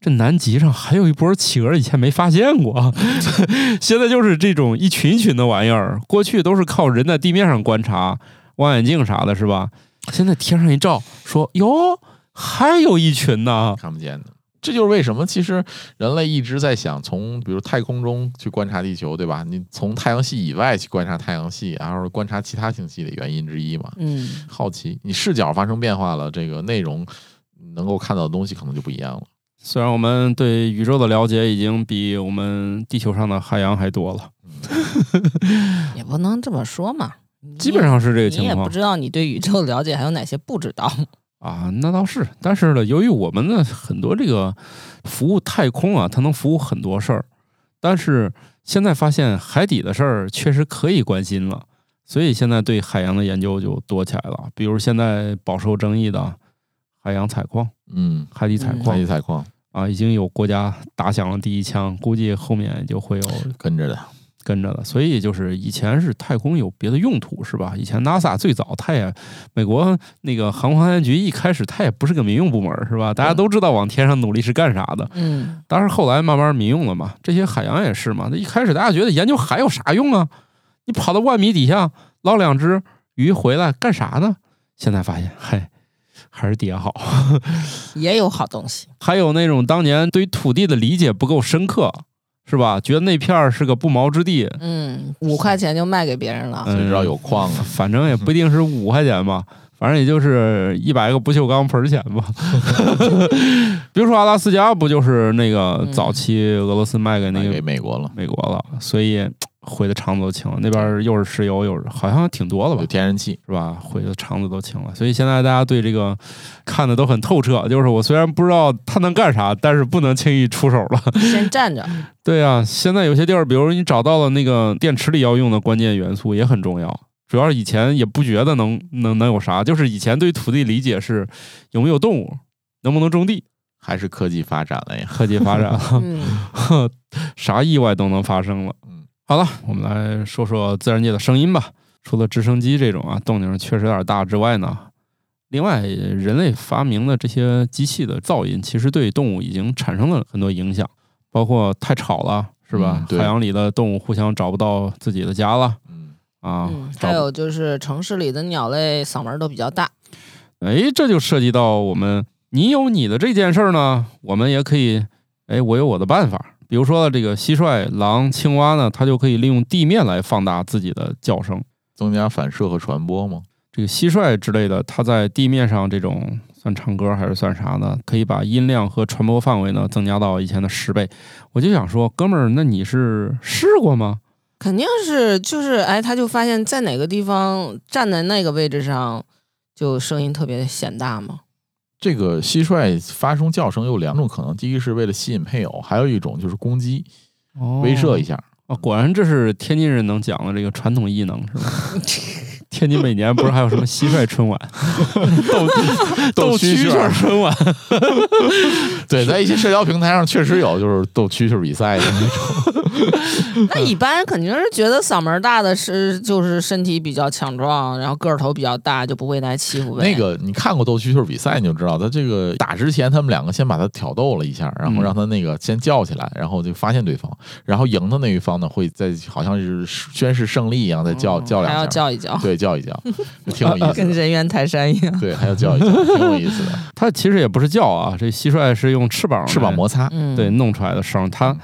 这南极上还有一波企鹅，以前没发现过，现在就是这种一群一群的玩意儿，过去都是靠人在地面上观察，望远镜啥的，是吧？现在天上一照，说哟，还有一群呢，看不见的。这就是为什么其实人类一直在想从比如太空中去观察地球，对吧？你从太阳系以外去观察太阳系，然后观察其他星系的原因之一嘛。嗯，好奇，你视角发生变化了，这个内容能够看到的东西可能就不一样了。虽然我们对宇宙的了解已经比我们地球上的海洋还多了，也不能这么说嘛。基本上是这个情况。你也不知道你对宇宙了解还有哪些不知道啊？那倒是，但是呢，由于我们的很多这个服务太空啊，它能服务很多事儿，但是现在发现海底的事儿确实可以关心了，所以现在对海洋的研究就多起来了。比如现在饱受争议的海洋采矿，嗯，海底采矿，海底采矿啊，已经有国家打响了第一枪，估计后面就会有跟着的。跟着了，所以就是以前是太空有别的用途，是吧？以前 NASA 最早，它也美国那个航空航天局一开始它也不是个民用部门，是吧？大家都知道往天上努力是干啥的，嗯。但是后来慢慢民用了嘛，这些海洋也是嘛。那一开始大家觉得研究海有啥用啊？你跑到万米底下捞两只鱼回来干啥呢？现在发现，嘿，还是底下好，也有好东西。还有那种当年对于土地的理解不够深刻。是吧？觉得那片儿是个不毛之地，嗯，五块钱就卖给别人了。谁知道有矿啊？反正也不一定是五块钱吧。反正也就是一百个不锈钢盆钱吧。比如说阿拉斯加，不就是那个早期俄罗斯卖给那卖个给美国了，美国了，所以毁的肠子都青了。那边又是石油，又是好像挺多的吧有？天然气。是吧？毁的肠子都青了。所以现在大家对这个看的都很透彻。就是我虽然不知道它能干啥，但是不能轻易出手了。先站着，对啊，现在有些地儿，比如你找到了那个电池里要用的关键元素，也很重要。主要是以前也不觉得能能能有啥，就是以前对土地理解是有没有动物，能不能种地，还是科技发展了呀。科技发展了，嗯，啥意外都能发生了。嗯，好了，我们来说说自然界的声音吧。除了直升机这种啊动静确实有点大之外呢，另外人类发明的这些机器的噪音，其实对动物已经产生了很多影响，包括太吵了，是吧？嗯海洋里的动物互相找不到自己的家了嗯，啊。嗯，还有就是城市里的鸟类嗓门都比较大，哎，这就涉及到我们你有你的这件事儿呢，我们也可以，哎，我有我的办法。比如说这个蟋蟀、狼、青蛙呢，它就可以利用地面来放大自己的叫声。增加反射和传播吗？这个蟋蟀之类的，它在地面上这种算唱歌还是算啥呢？可以把音量和传播范围呢增加到以前的十倍。我就想说，哥们儿，那你是试过吗？肯定是就是哎，他就发现在哪个地方站在那个位置上，就声音特别显大嘛。这个蟋蟀发出叫声有两种可能，第一是为了吸引配偶，还有一种就是攻击、威慑一下。哦，果然这是天津人能讲的这个传统艺能是吧？天津每年不是还有什么蟋蟀春晚、斗 斗蛐蛐春晚？对，在一些社交平台上确实有就是斗蛐蛐比赛的那种。那一般肯定是觉得嗓门大的是就是身体比较强壮，然后个儿头比较大，就不会来欺负呗。那个你看过斗蛐蛐比赛，你就知道，他这个打之前，他们两个先把他挑逗了一下，然后嗯让他那个先叫起来，然后就发现对方，然后赢的那一方呢，会在好像是宣誓胜利一样，再叫、嗯叫两下，叫一叫，对，叫一叫，挺有意思跟。人猿泰山一样。对，还要叫一叫，挺有意思的。它其实也不是叫啊，这蟋蟀是用翅膀翅膀摩擦，嗯，对弄出来的声儿。它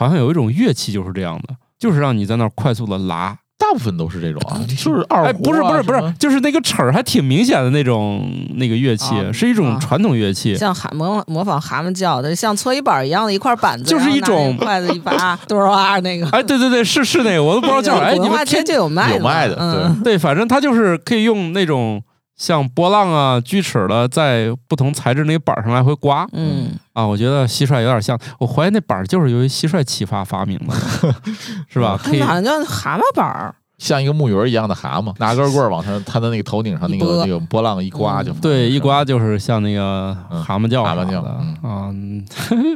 好像有一种乐器就是这样的，就是让你在那儿快速的拉。大部分都是这种啊，就是二胡、啊哎，不是不是不是，就是那个齿儿还挺明显的那种那个乐器，啊是一种啊传统乐器。像蛤模模仿蛤蟆叫的，像搓衣板一样的一块板子，就是一种那筷子一拔，多少啊那个。哎，对对对，是是那个，我都不知道叫啥。哎，你们天就有卖有卖的嗯，对，反正它就是可以用那种像波浪啊、锯齿的，在不同材质那个板儿上来回刮嗯，啊。我觉得蟋蟀有点像，我怀疑那板儿就是由于蟋蟀启发发明的，是吧？可好像叫蛤蟆板儿，像一个木鱼儿一样的蛤蟆，拿根棍儿往它它的那个头顶上那个那个波浪一刮嗯就对，一刮就是像那个嗯蛤蟆叫蛤蟆叫啥的啊。嗯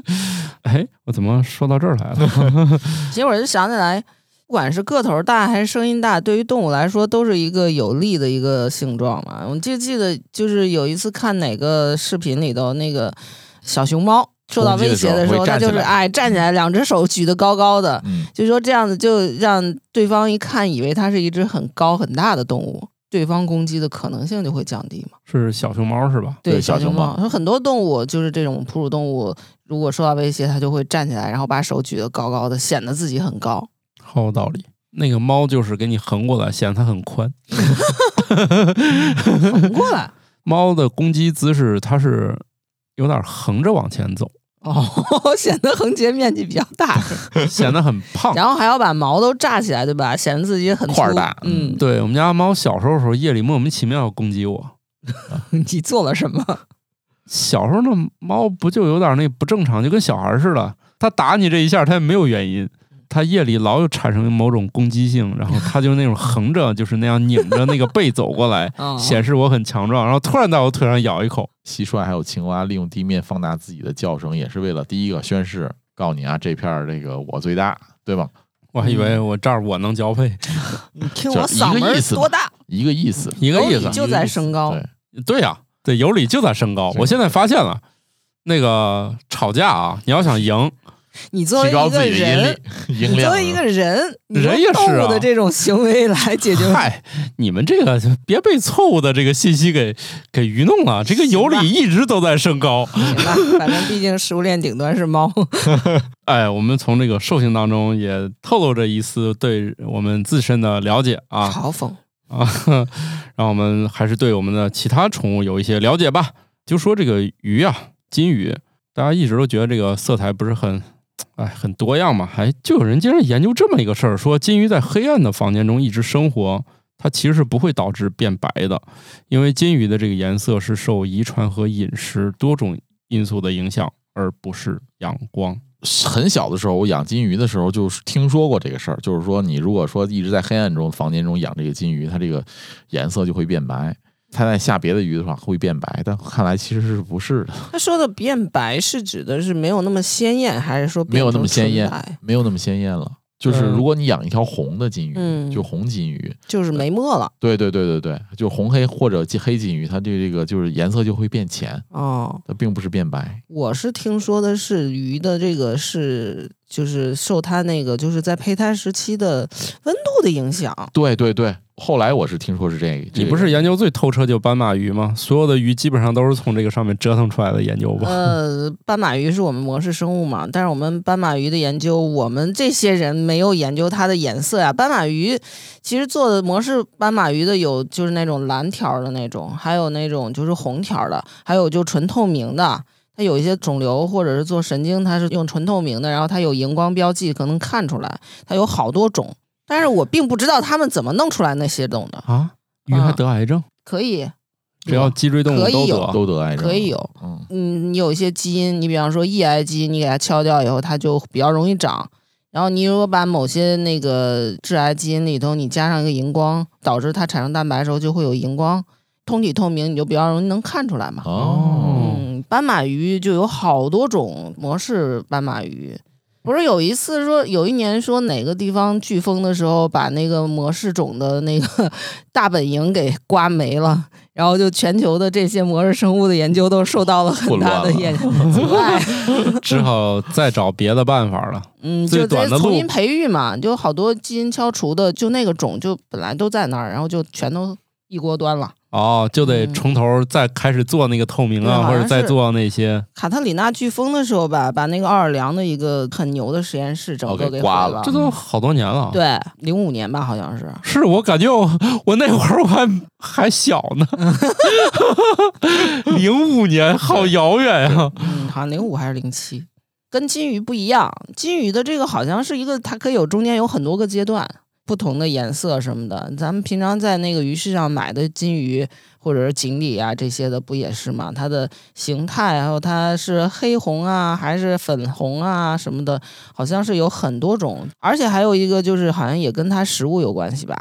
哎，我怎么说到这儿来了？其实我就想起来，不管是个头大还是声音大，对于动物来说都是一个有利的一个性状嘛。我就记得就是有一次看哪个视频里头，那个小熊猫受到威胁的时候，它就是哎站起来，两只手举得高高的，嗯，就说这样子就让对方一看以为它是一只很高很大的动物，对方攻击的可能性就会降低嘛。是小熊猫是吧？对小小熊猫说很多动物就是这种哺乳动物，如果受到威胁，它就会站起来，然后把手举得高高的，显得自己很高。好有道理。那个猫就是给你横过来，显得它很宽。横过来猫的攻击姿势，它是有点横着往前走，哦，显得横截面积比较大，显得很胖。然后还要把毛都炸起来，对吧？显得自己很粗块大嗯，对我们家猫小时候的时候，夜里莫名其妙要攻击我。你做了什么？小时候那猫不就有点那不正常，就跟小孩似的。它打你这一下，它也没有原因。它夜里老有产生某种攻击性，然后它就那种横着，就是那样拧着那个背走过来，哦 显示我很强壮，然后突然在我腿上咬一口。蟋蟀还有青蛙利用地面放大自己的叫声，也是为了第一个宣誓，告诉你啊，这片儿这个我最大，对吧？我还以为我这儿我能交配，你听就我嗓门一个意思嘛多大？一个意思。一个意思。就在升高。对，对呀、对，有理就在升高。我现在发现了，那个吵架啊，你要想赢，你作为一个人。你作为一个人，你用人也是动物啊的这种行为来解决嗨，你们这个别被错误的这个信息给给愚弄了。这个有理一直都在升高。反正毕竟食物链顶端是猫。哎，我们从这个兽性当中也透露着一丝对我们自身的了解啊嘲讽，啊，让我们还是对我们的其他宠物有一些了解吧。就说这个鱼啊，金鱼，大家一直都觉得这个色彩不是很，哎，很多样嘛，还就有人竟然研究这么一个事儿，说金鱼在黑暗的房间中一直生活，它其实是不会导致变白的，因为金鱼的这个颜色是受遗传和饮食多种因素的影响，而不是阳光。很小的时候，我养金鱼的时候，就听说过这个事儿，就是说你如果说一直在黑暗中房间中养这个金鱼，它这个颜色就会变白。它在下别的鱼的话会变白，但看来其实是不是的。他说的变白是指的是没有那么鲜艳，还是说没有那么鲜艳？没有那么鲜艳了。就是如果你养一条红的金鱼，嗯就红金鱼，就是没墨了对对对对对，就红黑或者黑金鱼，它对这个就是颜色就会变浅，哦。它并不是变白。我是听说的是鱼的这个是就是受它那个就是在胚胎时期的温度的影响。对对对，后来我是听说是这个，你不是研究最透彻就斑马鱼吗？所有的鱼基本上都是从这个上面折腾出来的研究吧？呃，斑马鱼是我们模式生物嘛，但是我们斑马鱼的研究，我们这些人没有研究它的颜色呀。斑马鱼其实做的模式斑马鱼的有就是那种蓝条的那种，还有那种就是红条的，还有就纯透明的。它有一些肿瘤或者是做神经，它是用纯透明的，然后它有荧光标记，可能看出来。它有好多种，但是我并不知道他们怎么弄出来那些种的。啊，鱼还得癌症？可以，只要脊椎动物可以有都得。都得癌症，可以有。嗯，嗯，你有一些基因，你比方说抑癌基因，你给它敲掉以后，它就比较容易长。然后你如果把某些那个致癌基因里头，你加上一个荧光，导致它产生蛋白的时候就会有荧光，通体透明，你就比较容易能看出来嘛。哦，嗯，斑马鱼就有好多种模式斑马鱼。不是有一次说，有一年说哪个地方飓风的时候，把那个模式种的那个 大本营给刮没了，然后就全球的这些模式生物的研究都受到了很大的混乱了研 阻碍。只好再找别的办法了。嗯，就短的路重新培育嘛，就好多基因敲除的，就那个种就本来都在那儿，然后就全都一锅端了。哦，就得嗯从头再开始做那个透明啊，或者再做那些。卡特里娜飓风的时候吧，把那个奥尔良的一个很牛的实验室整哦个给刮了这都好多年了。，对，零五年吧，好像是。是我感觉我我那会儿我还还小呢，零五年好遥远呀、嗯，好像零五还是零七，跟金鱼不一样。金鱼的这个好像是一个，它可以有中间有很多个阶段，不同的颜色什么的。咱们平常在那个鱼市上买的金鱼，或者是锦鲤啊这些的，不也是吗？它的形态，还有它是黑红啊，还是粉红啊什么的，好像是有很多种。而且还有一个就是，好像也跟它食物有关系吧？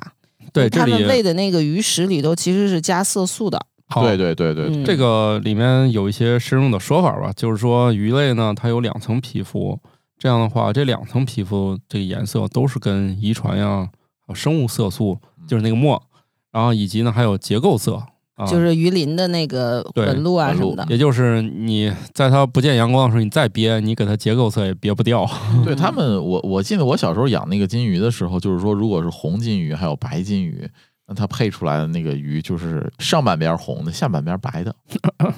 对，这他们喂里的那个鱼食里头其实是加色素的。好对对对对，嗯这个里面有一些深入的说法吧，就是说鱼类呢，它有两层皮肤，这样的话，这两层皮肤这个颜色都是跟遗传呀、还有生物色素，就是那个墨，然后以及呢还有结构色，啊、就是鱼鳞的那个纹路啊什么的，也就是你在它不见阳光的时候，你再憋，你给它结构色也憋不掉。对 他们，我我记得我小时候养那个金鱼的时候，就是说，如果是红金鱼还有白金鱼，那它配出来的那个鱼就是上半边红的，下半边白的。嗯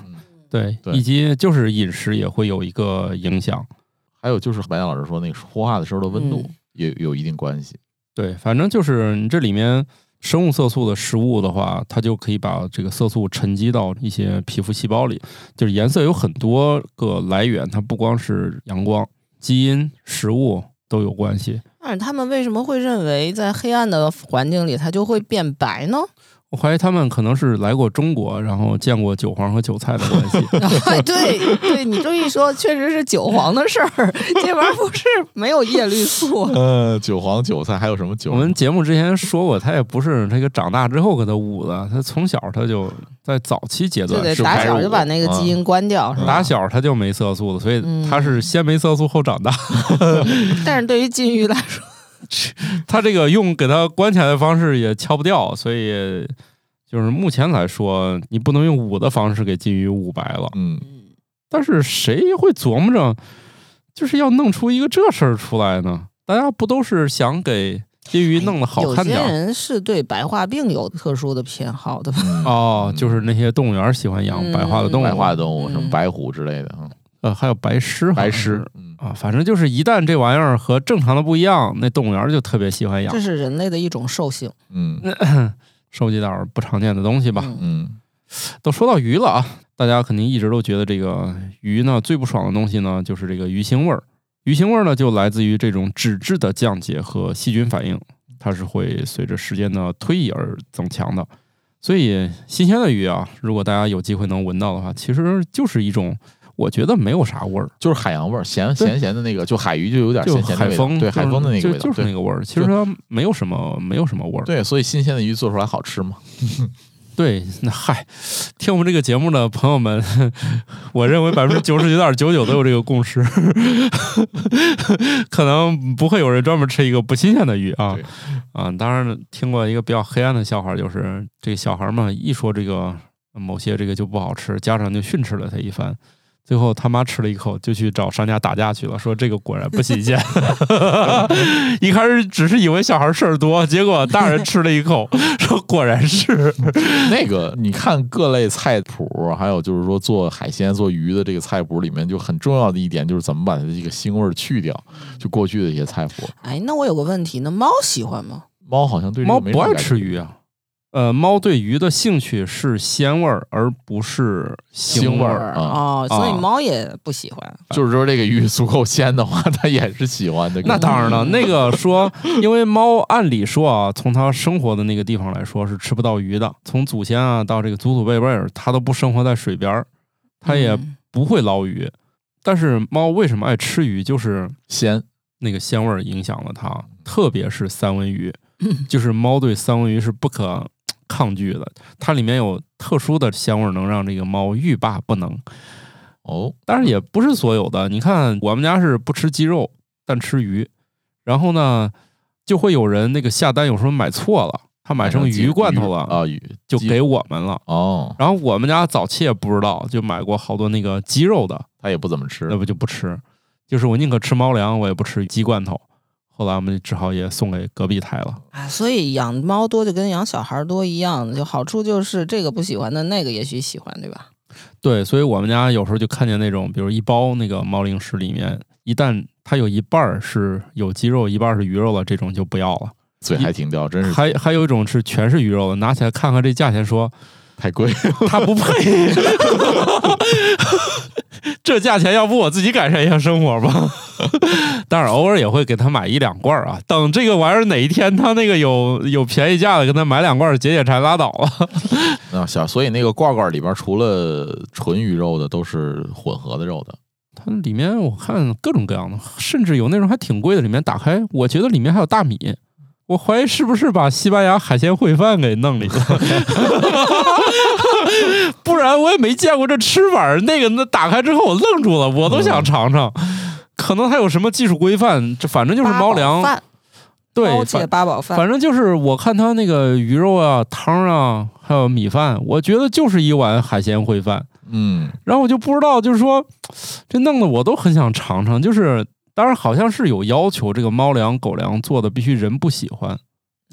对，对以及就是饮食也会有一个影响。还有就是白杨老师说那个孵化的时候的温度嗯也有一定关系。对，反正就是你这里面生物色素的食物的话，它就可以把这个色素沉积到一些皮肤细胞里。就是颜色有很多个来源，它不光是阳光、基因、食物都有关系。但是他们为什么会认为在黑暗的环境里它就会变白呢？我怀疑他们可能是来过中国，然后见过韭黄和韭菜的关系。哎，对对，你这么一说，确实是韭黄的事儿，这玩意儿不是没有叶绿素。呃，韭黄、韭菜还有什么韭？我们节目之前说过，他也不是这个长大之后给他捂的，他从小他就在早期阶就段对打小就把那个基因关掉，是吧？打小他就没色素的，所以嗯他是先没色素后长大。但是对于金鱼来说，他这个用给它关起来的方式也敲不掉，所以就是目前来说，你不能用捂的方式给金鱼捂白了。嗯，但是谁会琢磨着，就是要弄出一个这事儿出来呢？大家不都是想给金鱼弄得好有些看点儿？人是对白化病有特殊的偏好的吧？嗯哦，就是那些动物园喜欢养嗯白化的动物，白化动物，嗯什么白虎之类的啊，呃，还有白狮，白狮，嗯，啊，反正就是一旦这玩意儿和正常的不一样，那动物园就特别喜欢养这。是人类的一种兽性。嗯，收集点儿不常见的东西吧。嗯嗯，都说到鱼了啊，大家肯定一直都觉得这个鱼呢最不爽的东西呢就是这个鱼腥味儿。鱼腥味儿呢就来自于这种脂质的降解和细菌反应，它是会随着时间的推移而增强的。所以新鲜的鱼啊，如果大家有机会能闻到的话，其实就是一种我觉得没有啥味儿，就是海洋味儿，咸咸咸的那个，就海鱼就有点咸咸的味道，海风，对海风的那个就味道，就是那个味儿。其实它没有什么没有什么味儿。对，所以新鲜的鱼做出来好吃嘛。对，那嗨，听我们这个节目的朋友们，我认为百分之九十九点九九都有这个共识，可能不会有人专门吃一个不新鲜的鱼啊啊！当然，听过一个比较黑暗的笑话，就是这个小孩嘛，一说这个某些这个就不好吃，家长就训斥了他一番。最后他妈吃了一口，就去找商家打架去了，说这个果然不新鲜。一开始只是以为小孩事儿多，结果大人吃了一口，说果然是。那个你看各类菜谱，还有就是说做海鲜、做鱼的这个菜谱里面，就很重要的一点就是怎么把它的这个腥味儿去掉。就过去的一些菜谱，哎，那我有个问题，那猫喜欢吗？猫好像对这猫不爱个没什么感觉吃鱼啊。呃，猫对鱼的兴趣是鲜味儿，而不是腥腥味味儿。哦，所以啊猫也不喜欢。就是说这个鱼足够鲜的话，它也是喜欢的。那当然了，那个说，因为猫按理说啊，从它生活的那个地方来说是吃不到鱼的。从祖先啊到这个祖祖辈辈儿，它都不生活在水边儿，它也嗯不会捞鱼。但是猫为什么爱吃鱼？就是鲜，那个鲜味儿影响了它，特别是三文鱼。嗯就是猫对三文鱼是不可抗拒的，它里面有特殊的香味儿，能让这个猫欲罢不能。哦，但是也不是所有的，你看我们家是不吃鸡肉，但吃鱼，然后呢，就会有人那个下单，有时候买错了，他买成鱼罐头了，啊，鱼就给我们了。哦，然后我们家早期也不知道，就买过好多那个鸡肉的，他也不怎么吃那。不就不吃，就是我宁可吃猫粮，我也不吃鸡罐头。后来我们只好也送给隔壁台了。啊，所以养猫多就跟养小孩多一样，就好处就是这个不喜欢的那个也许喜欢，对吧？对，所以我们家有时候就看见那种，比如一包那个猫零食里面，一旦它有一半儿是有鸡肉，一半儿是鱼肉了，这种就不要了。嘴还挺刁，真是还还有一种是全是鱼肉的，拿起来看看这价钱说，太贵。它不配。这价钱，要不我自己改善一下生活吧。当然，偶尔也会给他买一两罐儿啊。等这个玩意儿哪一天他那个有有便宜价的，给他买两罐解解馋拉倒了。啊，小，所以那个罐罐里边除了纯鱼肉的，都是混合的肉的。它里面我看各种各样的，甚至有那种还挺贵的，里面打开，我觉得里面还有大米。我怀疑是不是把西班牙海鲜烩饭给弄里了，不然我也没见过这吃法儿。那个那打开之后我愣住了，我都想尝尝。可能还有什么技术规范，这反正就是猫粮，饭，对，反八宝饭，反正就是我看他那个鱼肉啊、汤啊，还有米饭，我觉得就是一碗海鲜烩饭。嗯，然后我就不知道，就是说，这弄得我都很想尝尝。就是当然好像是有要求，这个猫粮、狗粮做的必须人不喜欢，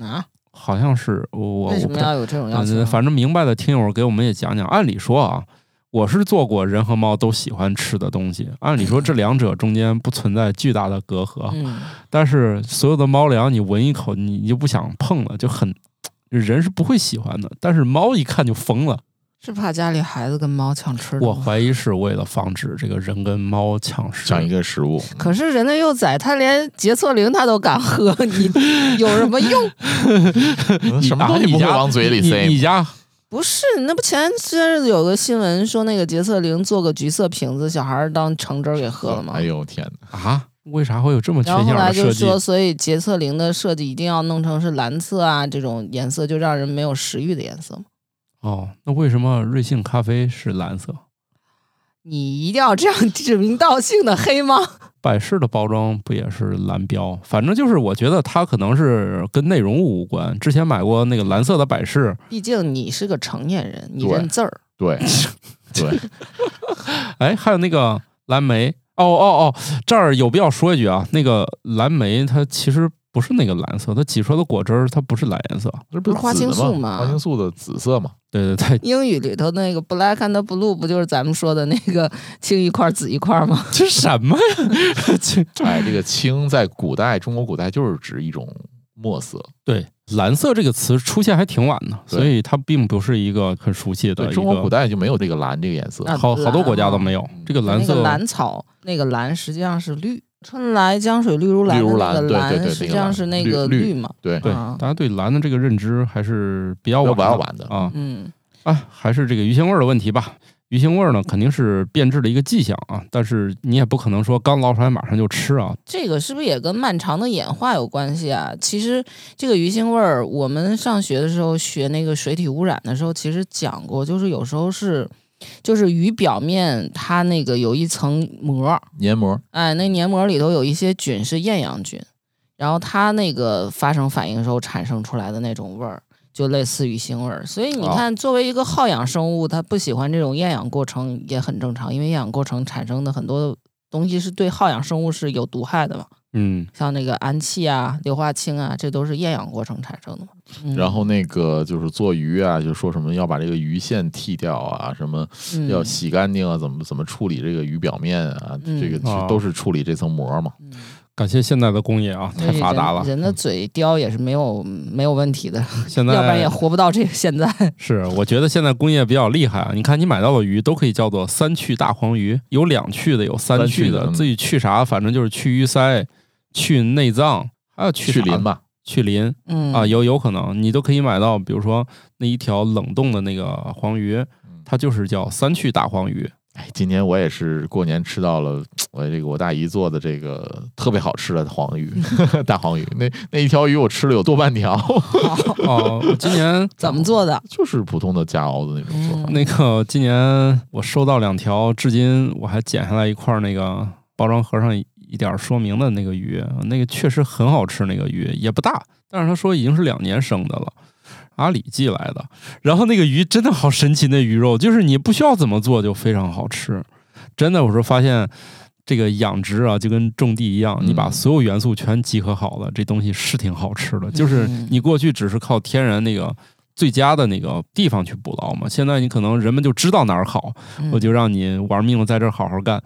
啊？好像是我我为什么要有这种要求啊？嗯反正明白的听友给我们也讲讲。按理说啊，我是做过人和猫都喜欢吃的东西，按理说这两者中间不存在巨大的隔阂。嗯，但是所有的猫粮，你闻一口，你你就不想碰了，就很人是不会喜欢的。但是猫一看就疯了。是怕家里孩子跟猫抢吃的？我怀疑是为了防止这个人跟猫抢食。抢一个食物。可是人家幼崽，他连洁厕灵他都敢喝，你 有什么用？嗯什么东西不会往嘴里塞你？家不是，那不前些日子有个新闻说那个洁厕灵做个橘色瓶子，小孩儿当橙汁儿给喝了吗哎？呦天哪！啊？为啥会有这么缺然后后心眼儿的设计？来就说，所以洁厕灵的设计一定要弄成是蓝色啊这种颜色，就让人没有食欲的颜色嘛。哦，那为什么瑞幸咖啡是蓝色？你一定要这样指名道姓的黑吗？百事的包装不也是蓝标？反正就是我觉得它可能是跟内容物无关。之前买过那个蓝色的百事，毕竟你是个成年人，你认字儿。对对，哎，还有那个蓝莓。哦哦哦，这儿有必要说一句啊，那个蓝莓它其实不是那个蓝色，它挤出来的果汁儿它不是蓝颜色。这不不是花青素吗花青素的紫色嘛？对对对，英语里头那个 black and blue 不就是咱们说的那个青一块儿紫一块儿吗？这什么呀？青哎，这个青在古代中国古代就是指一种墨色。对，蓝色这个词出现还挺晚的，所以它并不是一个很熟悉的中国古。代就没有这个蓝这个颜色。啊好好多国家都没有嗯这个蓝色那个蓝草，那个蓝实际上是绿。春来江水绿如蓝的绿如蓝对对对实际上是那个绿绿嘛。对，对，啊大家对蓝的这个认知还是比较要晚晚晚的啊嗯，啊，还是这个鱼腥味儿的问题吧。鱼腥味儿呢，肯定是变质的一个迹象啊，但是你也不可能说刚捞出来马上就吃啊。这个是不是也跟漫长的演化有关系啊？其实这个鱼腥味儿，我们上学的时候学那个水体污染的时候，其实讲过，就是有时候是，就是鱼表面它那个有一层膜，黏膜。哎，那黏膜里头有一些菌是厌氧菌，然后它那个发生反应的时候产生出来的那种味儿，就类似于腥味儿。所以你哦看，作为一个好氧生物，它不喜欢这种厌氧过程也很正常，因为厌氧过程产生的很多东西是对好氧生物是有毒害的嘛，嗯，像那个氨气啊、硫化氢啊，这都是厌氧过程产生的嘛。嗯、然后那个就是做鱼啊，就说什么要把这个鱼线剃掉啊，什么嗯要洗干净啊，怎么怎么处理这个鱼表面啊，嗯这个都是处理这层膜嘛。嗯感谢现在的工业啊，太发达了人。人的嘴叼也是没有没有问题的，现在要不然也活不到这个现在。是，我觉得现在工业比较厉害啊。你看，你买到的鱼都可以叫做三去大黄鱼，有两去的，有三三去的。去的嗯至于去啥，反正就是去鱼鳃、去内脏，还有去啥去鳞吧，去鳞嗯啊，有有可能你都可以买到，比如说那一条冷冻的那个黄鱼，它就是叫三去大黄鱼。哎，今年我也是过年吃到了我这个我大姨做的这个特别好吃的黄鱼，大黄鱼。那那一条鱼我吃了有多半条，哦，我今年 怎么做的？就是普通的夹熬的那种做法。嗯那个今年我收到两条，至今我还剪下来一块儿那个包装盒上一点说明的那个鱼，那个确实很好吃，那个鱼也不大，但是他说已经是两年生的了。阿里寄来的，然后那个鱼真的好神奇，那鱼肉就是你不需要怎么做就非常好吃，真的，我说发现这个养殖啊就跟种地一样，嗯你把所有元素全集合好了，这东西是挺好吃的。就是你过去只是靠天然那个最佳的那个地方去捕捞嘛，现在你可能人们就知道哪儿好，嗯我就让你玩命的在这儿好好干。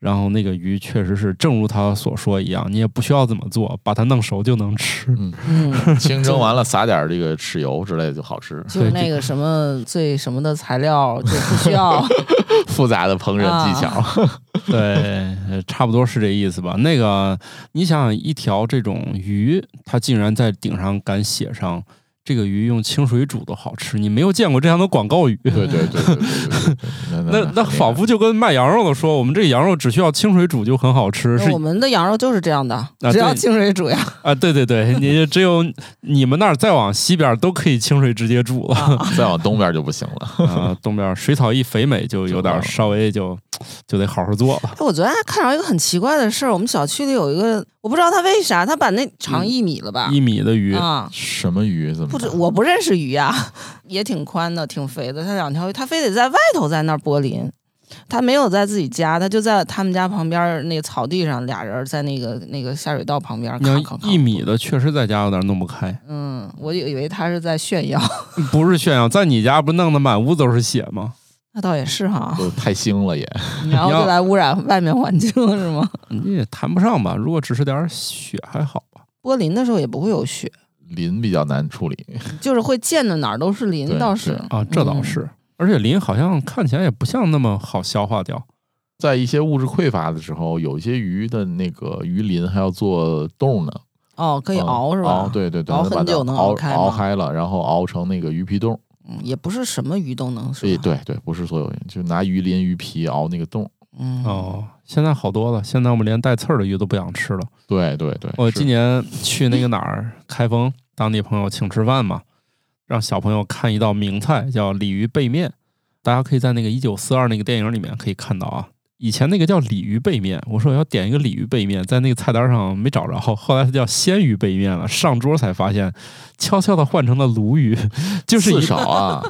然后那个鱼确实是正如他所说一样，你也不需要怎么做，把它弄熟就能吃。嗯，嗯，清蒸完了撒点这个豉油之类的就好吃。就是那个什么最什么的材料就不需要。复杂的烹饪技巧，对，呃差不多是这意思吧。那个，你想想，一条这种鱼，它竟然在顶上敢写上这个鱼用清水煮都好吃，你没有见过这样的广告语。对对对对对对对。那那仿佛就跟卖羊肉的说，我们这个羊肉只需要清水煮就很好吃，是我们的羊肉就是这样的，啊只要清水煮呀。啊，对对对，你只有你们那儿再往西边都可以清水直接煮了，啊 再往东边就不行了。啊，东边水草一肥美就有点稍微就就得好好做了。哎我昨天还看着一个很奇怪的事儿，我们小区里有一个，我不知道他为啥，他把那长一米了吧？一米的鱼，啊，什么鱼？怎么不知我不认识鱼呀、也挺宽的，挺肥的。他两条鱼，他非得在外头在那儿播林，他没有在自己家，他就在他们家旁边那个草地上，俩人在那个那个下水道旁边儿你一米。的，确实在家有点弄不开。嗯，我以为他是在炫耀，不是炫耀，在你家不弄得满屋都是血吗？那倒也是哈。都太腥了也。然后就来污染外面环境是吗？你也谈不上吧。如果只是点血还好吧。剥林的时候也不会有雪，鳞比较难处理，就是会溅的哪儿都是林，对倒是啊，这倒是。而且磷好像看起来也不像那么好消化掉。在一些物质匮乏的时候，有一些鱼的那个鱼鳞还要做冻呢，哦，可以嗯熬是吧？熬，对对对，熬很久能熬开吗？熬开了，然后熬成那个鱼皮冻。嗯，也不是什么鱼都能是对吧？对对，不是所有鱼，就拿鱼鳞、鱼皮熬那个冻。嗯，哦，现在好多了。现在我们连带刺儿的鱼都不想吃了。对对对，我今年去那个哪儿开封，当地朋友请吃饭嘛，让小朋友看一道名菜叫鲤鱼背面，大家可以在那个一九四二那个电影里面可以看到啊。以前那个叫鲤鱼背面，我说我要点一个鲤鱼背面，在那个菜单上没找着，后来它叫鲜鱼背面了。上桌才发现，悄悄的换成了鲈鱼，就是一刺少啊，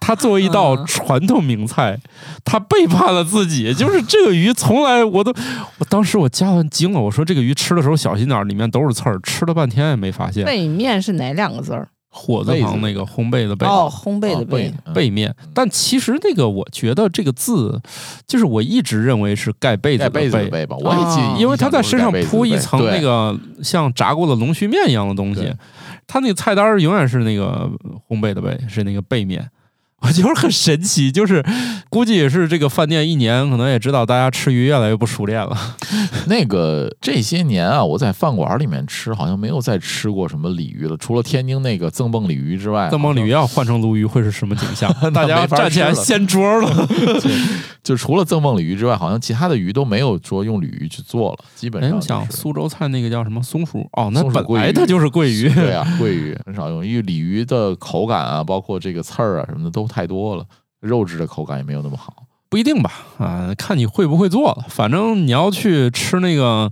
它作为一道嗯传统名菜，它背叛了自己。就是这个鱼从来我都，我当时我家人惊了，我说这个鱼吃的时候小心点儿，里面都是刺儿，吃了半天也没发现。背面是哪两个字儿？火字旁那个烘焙的焙，哦，烘焙的焙背面。但其实那个，我觉得这个字，就是我一直认为是盖被子的盖被子的被，吧，我也记哦，因为它在身上铺一层那个个像炸过的龙须面一样的东西对，它那个菜单儿永远是那个烘焙的焙，是那个背面。我觉得很神奇，就是估计也是这个饭店一年，可能也知道大家吃鱼越来越不熟练了。那个这些年啊，我在饭馆里面吃，好像没有再吃过什么鲤鱼了，除了天津那个赠蹦鲤鱼之外，赠蹦鲤鱼要换成鲈鱼会是什么景象？大家 站起来掀桌了。就除了赠蹦鲤鱼之外，好像其他的鱼都没有说用鲤鱼去做了，基本哎，上我想就是苏州菜那个叫什么松鼠？哦，那本来它就是桂鱼。对啊，桂鱼很少用，因为鲤鱼的口感啊，包括这个刺儿啊什么的都太多了，肉质的口感也没有那么好。不一定吧？啊，看你会不会做了。反正你要去吃那个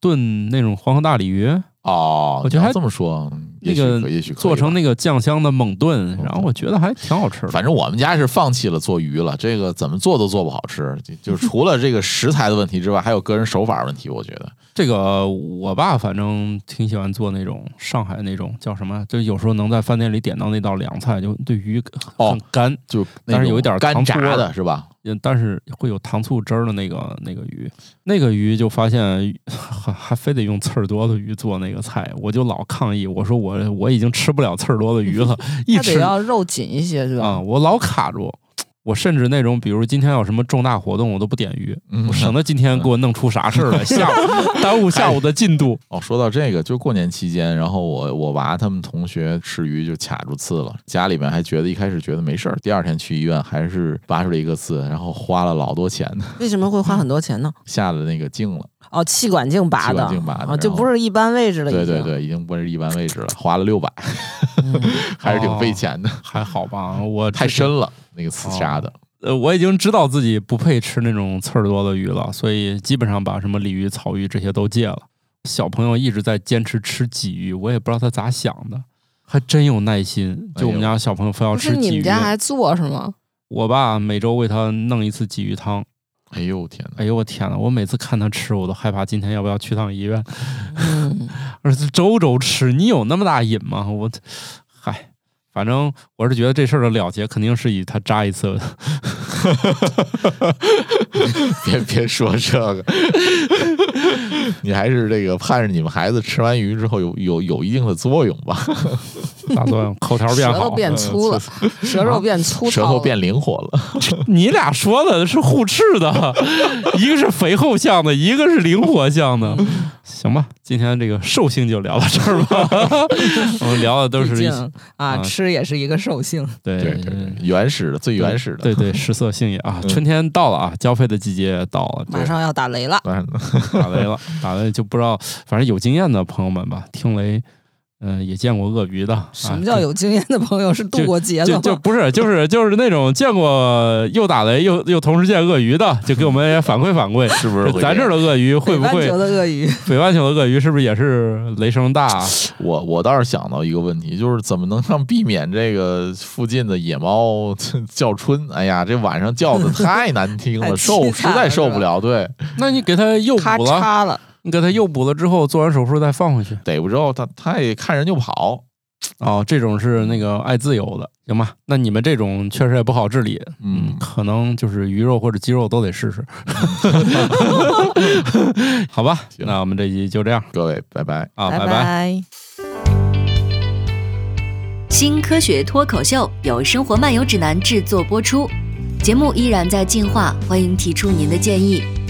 炖那种黄河大鲤鱼，哦，我觉得还这么说，那个也许做成那个酱香的猛炖，然后我觉得还挺好吃的。反正我们家是放弃了做鱼了，这个怎么做都做不好吃。就就是 除了这个食材的问题之外，还有个人手法问题。我觉得这个我爸反正挺喜欢做那种上海那种叫什么，就有时候能在饭店里点到那道凉菜，就对鱼哦很干，就但是有一点种干炸的是吧？嗯但是会有糖醋汁儿的那个那个鱼，那个鱼就发现 还还非得用刺儿多的鱼做那个菜，我就老抗议，我说我我已经吃不了刺儿多的鱼了，一吃要肉紧一些，是吧？啊，我老卡住。我甚至那种，比如今天有什么重大活动，我都不点鱼，省得今天给我弄出啥事儿来，下午 耽误下午的进度。哦，说到这个，就过年期间，然后我我娃他们同学吃鱼就卡住刺了，家里面还觉得一开始觉得没事儿，第二天去医院还是拔出了一个刺，然后花了老多钱呢，为什么会花很多钱呢？下了那个镜了。哦，气管镜拔气的，管镜拔的啊，就不是一般位置了，已经。对对对，已经不是一般位置了，花了六百，嗯还是挺费钱的，还好吧，我太深了那个刺杀的。呃，我已经知道自己不配吃那种刺儿多的鱼了，所以基本上把什么鲤鱼、草鱼这些都戒了。小朋友一直在坚持吃鲫鱼，我也不知道他咋想的，还真有耐心。就我们家小朋友非要吃鲫鱼，们家还做是吗？我爸每周为他弄一次鲫鱼汤。哎呦天哪！哎呦我天呐，我每次看他吃，我都害怕今天要不要去趟医院。嗯，而且周周吃，你有那么大瘾吗？我，嗨，反正我是觉得这事儿的了结肯定是以他扎一次 别别说这个，你还是这个盼着你们孩子吃完鱼之后有有有一定的作用吧，大作用，口条变舌头好。变粗了，舌头变粗舌头变灵活了。你俩说的是互斥的，一个是肥厚向的，一个是灵活向的。行吧，今天这个兽性就聊到这儿吧。我们聊的都是啊，啊吃也是一个兽性。对对对对，原始的最原始的。对对，食色性也啊，嗯春天到了啊，交配的季节到了，马上要打雷了，打雷了，打雷就不知道，反正有经验的朋友们吧，听雷，嗯、也见过鳄鱼的。什么叫有经验的朋友是渡过劫的？就了吗？就不是，就是就是那种见过又打雷又又同时见鳄鱼的，就给我们也反馈反馈，是不是咱这儿的鳄鱼会不会北半球的鳄鱼，北半球的鳄鱼是不是也是雷声大？啊我我倒是想到一个问题，就是怎么能让避免这个附近的野猫 叫春？哎呀，这晚上叫的太难听了，受实在受不了。对，那你给它诱咔捕了，嚓了，你给他诱捕了之后，做完手术再放回去。逮不着他他也看人就跑。哦，这种是那个爱自由的，行吧？那你们这种确实也不好治理，嗯可能就是鱼肉或者鸡肉都得试试。好吧，那我们这集就这样各位，拜拜。啊，拜拜。拜。新科学脱口秀由生活漫游指南制作播出，节目依然在进化，欢迎提出您的建议，